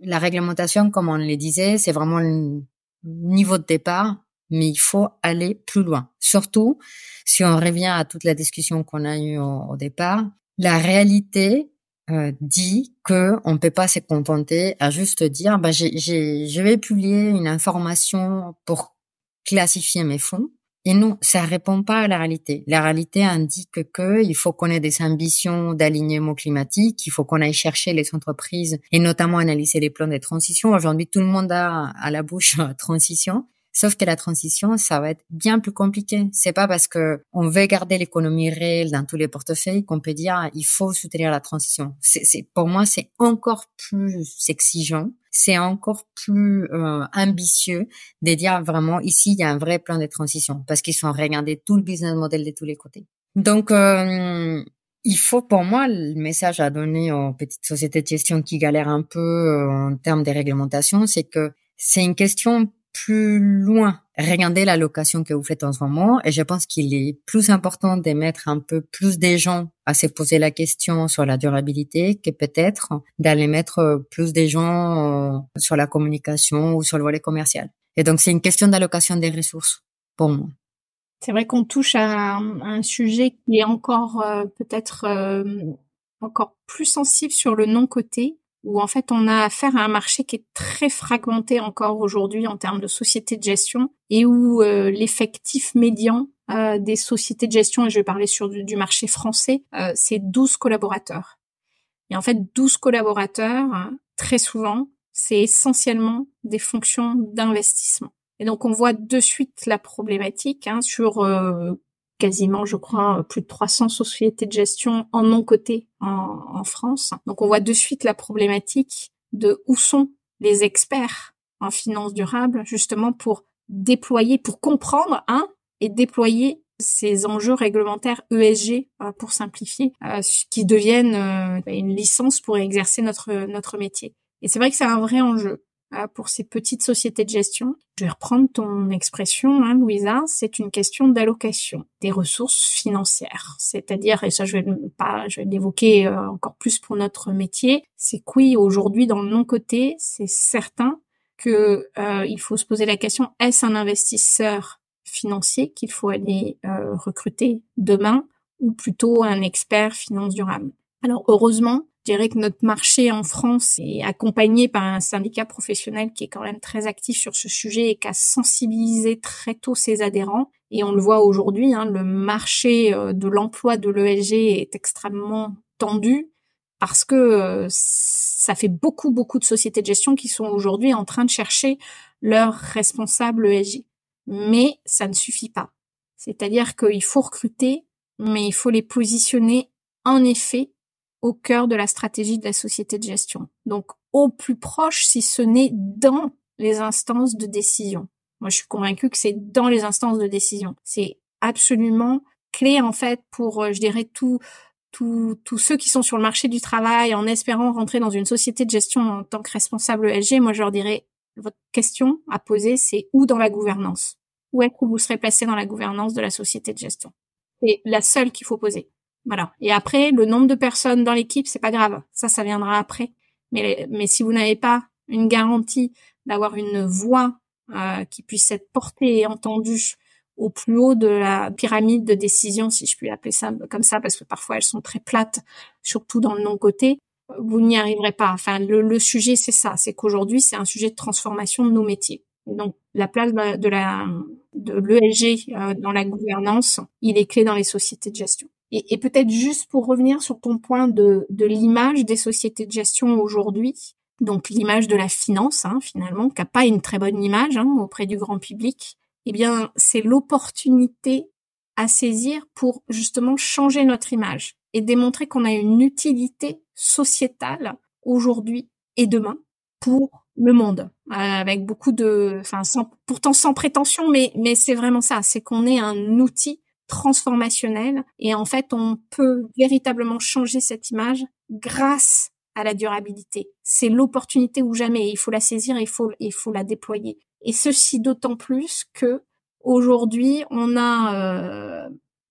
la réglementation, comme on le disait, c'est vraiment le niveau de départ, mais il faut aller plus loin. Surtout si on revient à toute la discussion qu'on a eue au départ, la réalité euh, dit que on peut pas se contenter à juste dire bah j'ai, j'ai, je vais publier une information pour classifier mes fonds. Et non ça répond pas à la réalité. La réalité indique que il faut qu'on ait des ambitions d'alignement climatique il faut qu'on aille chercher les entreprises et notamment analyser les plans de transition. Aujourd'hui tout le monde a à la bouche transition Sauf que la transition, ça va être bien plus compliqué. C'est pas parce que on veut garder l'économie réelle dans tous les portefeuilles qu'on peut dire il faut soutenir la transition. C'est, pour moi, c'est encore plus exigeant, c'est encore plus euh, ambitieux de dire vraiment ici il y a un vrai plan de transition parce qu'ils sont regardés tout le business model de tous les côtés. Donc euh, il faut pour moi le message à donner aux petites sociétés de gestion qui galèrent un peu euh, en termes de réglementation, c'est que c'est une question plus loin. Regardez la location que vous faites en ce moment et je pense qu'il est plus important de mettre un peu plus des gens à se poser la question sur la durabilité que peut-être d'aller mettre plus des gens euh, sur la communication ou sur le volet commercial. Et donc c'est une question d'allocation des ressources pour moi. C'est vrai qu'on touche à un, sujet qui est encore euh, peut-être euh, encore plus sensible sur le non-côté où en fait on a affaire à un marché qui est très fragmenté encore aujourd'hui en termes de sociétés de gestion et où euh, l'effectif médian euh, des sociétés de gestion, et je vais parler sur du, marché français, euh, c'est 12 collaborateurs. Et en fait, 12 collaborateurs, très souvent, c'est essentiellement des fonctions d'investissement. Et donc on voit de suite la problématique hein, sur quasiment, je crois, plus de 300 sociétés de gestion en non-coté en, en, France. Donc on voit de suite la problématique de où sont les experts en finance durable, justement pour déployer, pour comprendre, hein, et déployer ces enjeux réglementaires ESG, pour simplifier, qui deviennent une licence pour exercer notre notre métier. Et c'est vrai que c'est un vrai enjeu pour ces petites sociétés de gestion. Je vais reprendre ton expression, hein, Louisa, c'est une question d'allocation des ressources financières. C'est-à-dire, et ça je vais pas, je vais l'évoquer euh, encore plus pour notre métier, c'est que oui, aujourd'hui dans le non-côté, c'est certain que euh, il faut se poser la question est-ce un investisseur financier qu'il faut aller euh, recruter demain ou plutôt un expert finance durable? Alors heureusement, je dirais que notre marché en France est accompagné par un syndicat professionnel qui est quand même très actif sur ce sujet et qui a sensibilisé très tôt ses adhérents. Et on le voit aujourd'hui, hein, le marché euh, de l'emploi de l'ESG est extrêmement tendu parce que euh, ça fait beaucoup, beaucoup de sociétés de gestion qui sont aujourd'hui en train de chercher leur responsable ESG. Mais ça ne suffit pas. C'est-à-dire qu'il faut recruter, mais il faut les positionner en effet au cœur de la stratégie de la société de gestion. Donc au plus proche, si ce n'est dans les instances de décision. Moi, je suis convaincue que c'est dans les instances de décision. C'est absolument clé en fait pour, euh, je dirais, tout, tous ceux qui sont sur le marché du travail en espérant rentrer dans une société de gestion en tant que responsable ESG. Moi, je leur dirais, votre question à poser, c'est où dans la gouvernance? Où est-ce que vous serez placé dans la gouvernance de la société de gestion? C'est la seule qu'il faut poser. Voilà. Et après, le nombre de personnes dans l'équipe, c'est pas grave. Ça, ça viendra après. Mais, mais si vous n'avez pas une garantie d'avoir une voix euh, qui puisse être portée et entendue au plus haut de la pyramide de décision, si je puis appeler ça comme ça, parce que parfois elles sont très plates, surtout dans le non-côté, vous n'y arriverez pas. Enfin, le, le sujet, c'est ça, c'est qu'aujourd'hui, c'est un sujet de transformation de nos métiers. donc, la place de la de l'ESG euh, dans la gouvernance, il est clé dans les sociétés de gestion. Et, peut-être juste pour revenir sur ton point de, de l'image des sociétés de gestion aujourd'hui, donc l'image de la finance hein, finalement, qui n'a pas une très bonne image hein, auprès du grand public, eh bien c'est l'opportunité à saisir pour justement changer notre image et démontrer qu'on a une utilité sociétale aujourd'hui et demain pour le monde, euh, avec beaucoup de, enfin, sans, pourtant sans prétention, mais mais c'est vraiment ça, c'est qu'on est un outil transformationnel et en fait on peut véritablement changer cette image grâce à la durabilité. C'est l'opportunité ou jamais. Il faut la saisir, il faut il faut la déployer. Et ceci d'autant plus que aujourd'hui on a, euh,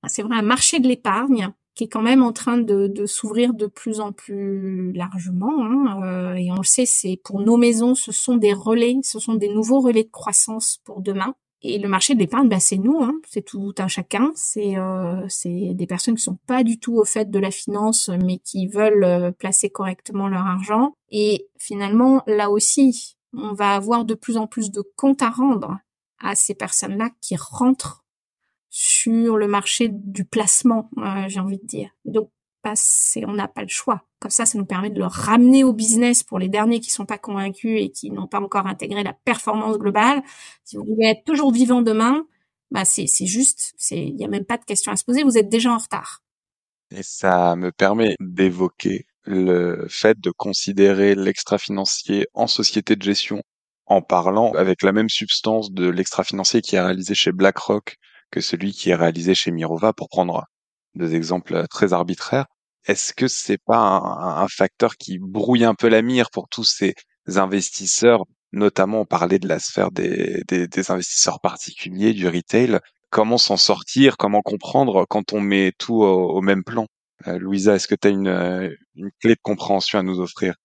c'est vrai, un marché de l'épargne qui est quand même en train de, de s'ouvrir de plus en plus largement. Hein, euh, et on le sait, c'est pour nos maisons, ce sont des relais, ce sont des nouveaux relais de croissance pour demain. Et le marché de l'épargne, bah, c'est nous, hein, c'est tout un chacun. C'est euh, des personnes qui sont pas du tout au fait de la finance, mais qui veulent euh, placer correctement leur argent. Et finalement, là aussi, on va avoir de plus en plus de comptes à rendre à ces personnes-là qui rentrent sur le marché du placement, euh, j'ai envie de dire. Donc, on n'a pas le choix. Comme ça, ça nous permet de le ramener au business pour les derniers qui sont pas convaincus et qui n'ont pas encore intégré la performance globale. Si vous voulez être toujours vivant demain, bah c'est juste, c'est il y a même pas de question à se poser. Vous êtes déjà en retard. Et ça me permet d'évoquer le fait de considérer l'extra-financier en société de gestion en parlant avec la même substance de l'extra-financier qui est réalisé chez BlackRock que celui qui est réalisé chez Mirova pour prendre deux exemples très arbitraires. Est-ce que c'est pas un, facteur qui brouille un peu la mire pour tous ces investisseurs, notamment on parlait de la sphère des, investisseurs particuliers, du retail. Comment s'en sortir? Comment comprendre quand on met tout au, même plan? Euh, Louisa, est-ce que tu as une, une clé de compréhension à nous offrir?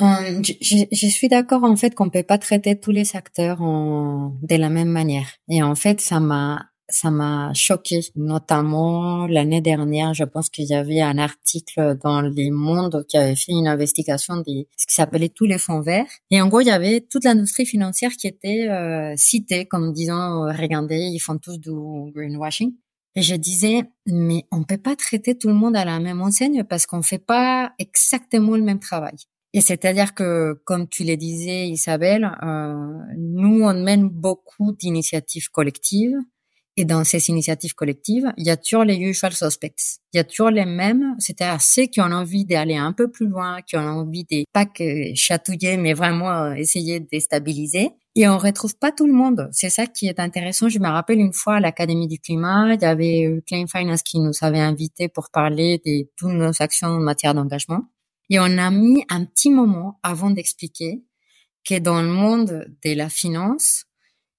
Euh, je, je, suis d'accord en fait qu'on peut pas traiter tous les acteurs en, de la même manière. Et en fait, ça m'a ça m'a choqué, notamment l'année dernière. Je pense qu'il y avait un article dans Les Mondes qui avait fait une investigation de ce qui s'appelait tous les fonds verts. Et en gros, il y avait toute l'industrie financière qui était euh, citée comme disant euh, regardez, ils font tous du greenwashing. Et je disais mais on peut pas traiter tout le monde à la même enseigne parce qu'on fait pas exactement le même travail. Et c'est-à-dire que, comme tu le disais, Isabelle, euh, nous, on mène beaucoup d'initiatives collectives Et dans ces initiatives collectives, il y a toujours les usual suspects. Il y a toujours les mêmes, c'est-à-dire ceux qui ont envie d'aller un peu plus loin, qui ont envie de pas que chatouiller, mais vraiment euh, essayer de déstabiliser. Et on retrouve pas tout le monde. C'est ça qui est intéressant. Je me rappelle une fois à l'Académie du climat, il y avait euh, Klein Finance qui nous avait invités pour parler de toutes nos actions en matière d'engagement. Et on a mis un petit moment avant d'expliquer que dans le monde de la finance,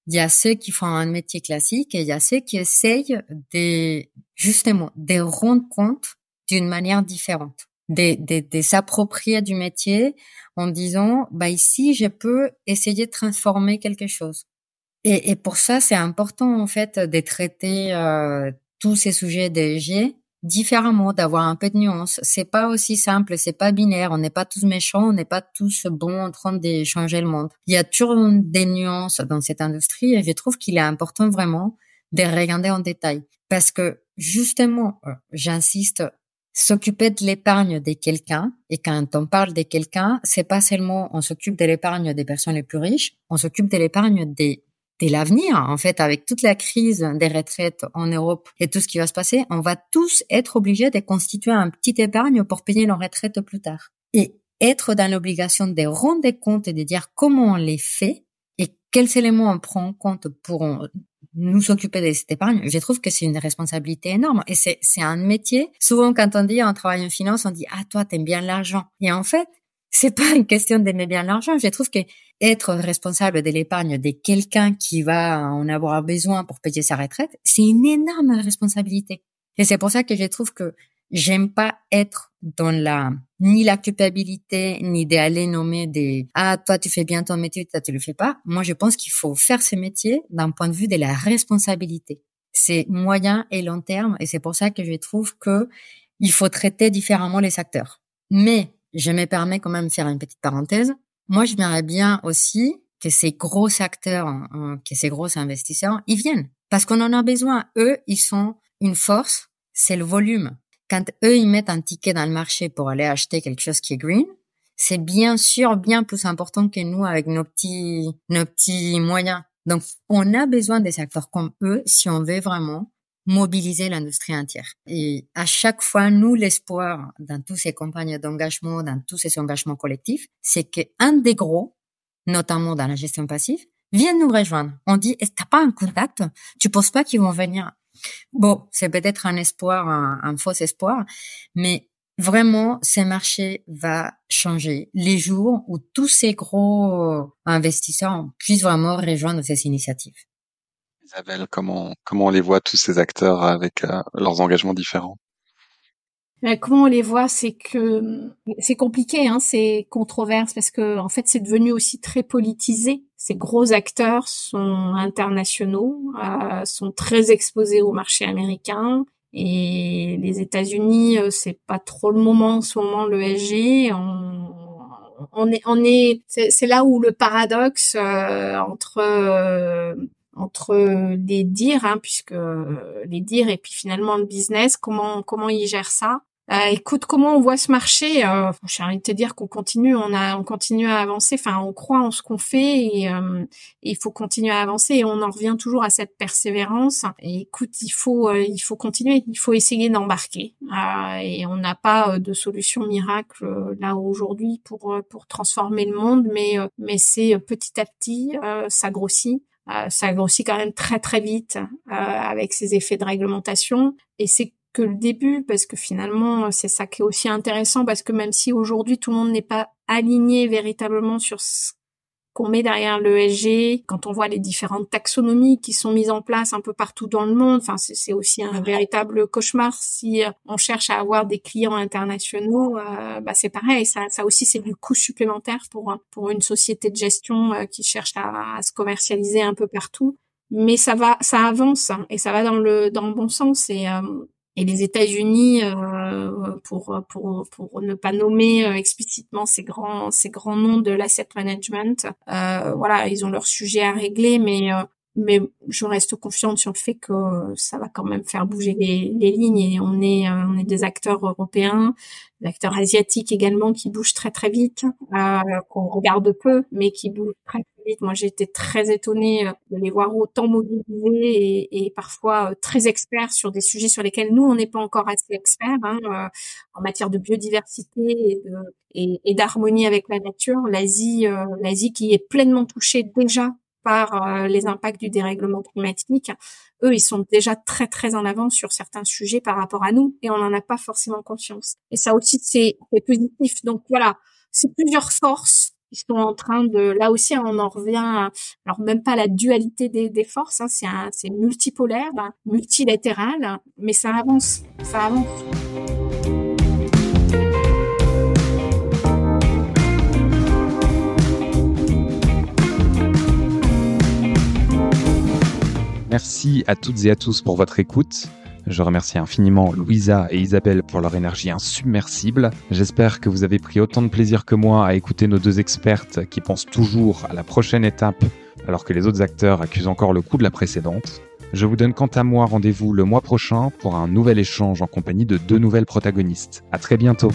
il y a ceux qui font un métier classique et il y a ceux qui essayent de, justement, de rendre compte d'une manière différente, de, de, de s'approprier du métier en disant, bah ici, je peux essayer de transformer quelque chose. Et, et pour ça, c'est important, en fait, de traiter euh, tous ces sujets d'ESG différemment, d'avoir un peu de nuance. C'est pas aussi simple, c'est pas binaire. On n'est pas tous méchants, on n'est pas tous bons en train de changer le monde. Il y a toujours des nuances dans cette industrie et je trouve qu'il est important vraiment de regarder en détail. Parce que justement, euh, j'insiste, s'occuper de l'épargne de quelqu'un, et quand on parle de quelqu'un, c'est pas seulement on s'occupe de l'épargne des personnes les plus riches, on s'occupe de l'épargne des de l'avenir, en fait, avec toute la crise des retraites en Europe et tout ce qui va se passer, on va tous être obligés de constituer un petit épargne pour payer nos retraites plus tard. Et être dans l'obligation de rendre des comptes et de dire comment on les fait et quels éléments on prend en compte pour nous occuper de cette épargne, je trouve que c'est une responsabilité énorme. Et c'est, c'est un métier. Souvent, quand on dit on travaille en finance, on dit, ah, toi, t'aimes bien l'argent. Et en fait, c'est pas une question d'aimer bien l'argent. Je trouve que être responsable de l'épargne de quelqu'un qui va en avoir besoin pour payer sa retraite, c'est une énorme responsabilité. Et c'est pour ça que je trouve que j'aime pas être dans la ni la culpabilité ni d'aller nommer des ah toi tu fais bien ton métier toi tu le fais pas. Moi je pense qu'il faut faire ce métier d'un point de vue de la responsabilité. C'est moyen et long terme et c'est pour ça que je trouve que il faut traiter différemment les acteurs. Mais je me permets quand même de faire une petite parenthèse. Moi, je j'aimerais bien aussi que ces gros acteurs, hein, que ces gros investisseurs, ils viennent. Parce qu'on en a besoin. Eux, ils sont une force, c'est le volume. Quand eux, ils mettent un ticket dans le marché pour aller acheter quelque chose qui est green, c'est bien sûr bien plus important que nous avec nos petits, nos petits moyens. Donc, on a besoin des acteurs comme eux si on veut vraiment mobiliser l'industrie entière. Et à chaque fois, nous, l'espoir dans tous ces campagnes d'engagement, dans tous ces engagements collectifs, c'est qu'un des gros, notamment dans la gestion passive, vienne nous rejoindre. On dit, que t'as pas un contact? Tu penses pas qu'ils vont venir? Bon, c'est peut-être un espoir, un, faux espoir, mais vraiment, ce marché va changer les jours où tous ces gros investisseurs puissent vraiment rejoindre ces initiatives. Comment, comment on les voit tous ces acteurs avec euh, leurs engagements différents? Ben, comment on les voit, c'est que c'est compliqué, hein, c'est controverse parce que en fait c'est devenu aussi très politisé. Ces gros acteurs sont internationaux, euh, sont très exposés au marché américain et les États-Unis, euh, c'est pas trop le moment en ce moment le SG. On, on est, on est, c'est là où le paradoxe euh, entre entre les dires, hein, puisque les dires et puis finalement le business, comment comment ils gèrent ça. Euh, écoute, comment on voit ce marché? Euh, J'ai envie de te dire qu'on continue, on a, on continue à avancer. Enfin, on croit en ce qu'on fait et euh, il faut continuer à avancer. Et on en revient toujours à cette persévérance. Écoute, il faut, euh, il faut continuer, il faut essayer d'embarquer. Euh, et on n'a pas de solution miracle là aujourd'hui pour pour transformer le monde, mais mais c'est petit à petit, ça grossit. Euh, ça grossit quand même très très vite euh, avec ces effets de réglementation. Et c'est que le début parce que finalement c'est ça qui est aussi intéressant parce que même si aujourd'hui tout le monde n'est pas aligné véritablement sur ce qu'on met derrière l'ESG, quand on voit les différentes taxonomies qui sont mises en place un peu partout dans le monde, enfin c'est aussi un véritable cauchemar. Si euh, on cherche à avoir des clients internationaux, euh, bah c'est pareil, ça, ça aussi c'est du coût supplémentaire pour pour une société de gestion euh, qui cherche à, se commercialiser un peu partout. Mais ça va, ça avance hein, et ça va dans le dans bon sens et les États-Unis, euh, pour, pour, pour ne pas nommer euh, explicitement ces grands, ces grands noms de l'asset management, euh, voilà, ils ont leur sujet à régler, mais mais je reste confiante sur le fait que ça va quand même faire bouger les, les lignes et on est euh, on est des acteurs européens, des acteurs asiatiques également qui bougent très très vite, euh, qu'on regarde peu mais qui bougent très très vite. Moi j'ai été très étonnée euh, de les voir autant mobilisés et, et parfois euh, très experts sur des sujets sur lesquels nous on n'est pas encore assez experts hein, en matière de biodiversité et de et, d'harmonie avec la nature. L'Asie, l'Asie qui est pleinement touchée déjà par euh, les impacts du dérèglement climatique, eux, ils sont déjà très très en avance sur certains sujets par rapport à nous et on n'en a pas forcément conscience. Et ça aussi, c'est positif. Donc voilà, c'est plusieurs forces qui sont en train de... Là aussi, on en revient, alors même pas la dualité des, des forces, hein, c'est multipolaire, multilatéral, mais ça avance, ça avance. Merci à toutes et à tous pour votre écoute. Je remercie infiniment Louisa et Isabelle pour leur énergie insubmersible. J'espère que vous avez pris autant de plaisir que moi à écouter nos deux expertes qui pensent toujours à la prochaine étape alors que les autres acteurs accusent encore le coup de la précédente. Je vous donne quant à moi rendez-vous le mois prochain pour un nouvel échange en compagnie de deux nouvelles protagonistes. À très bientôt.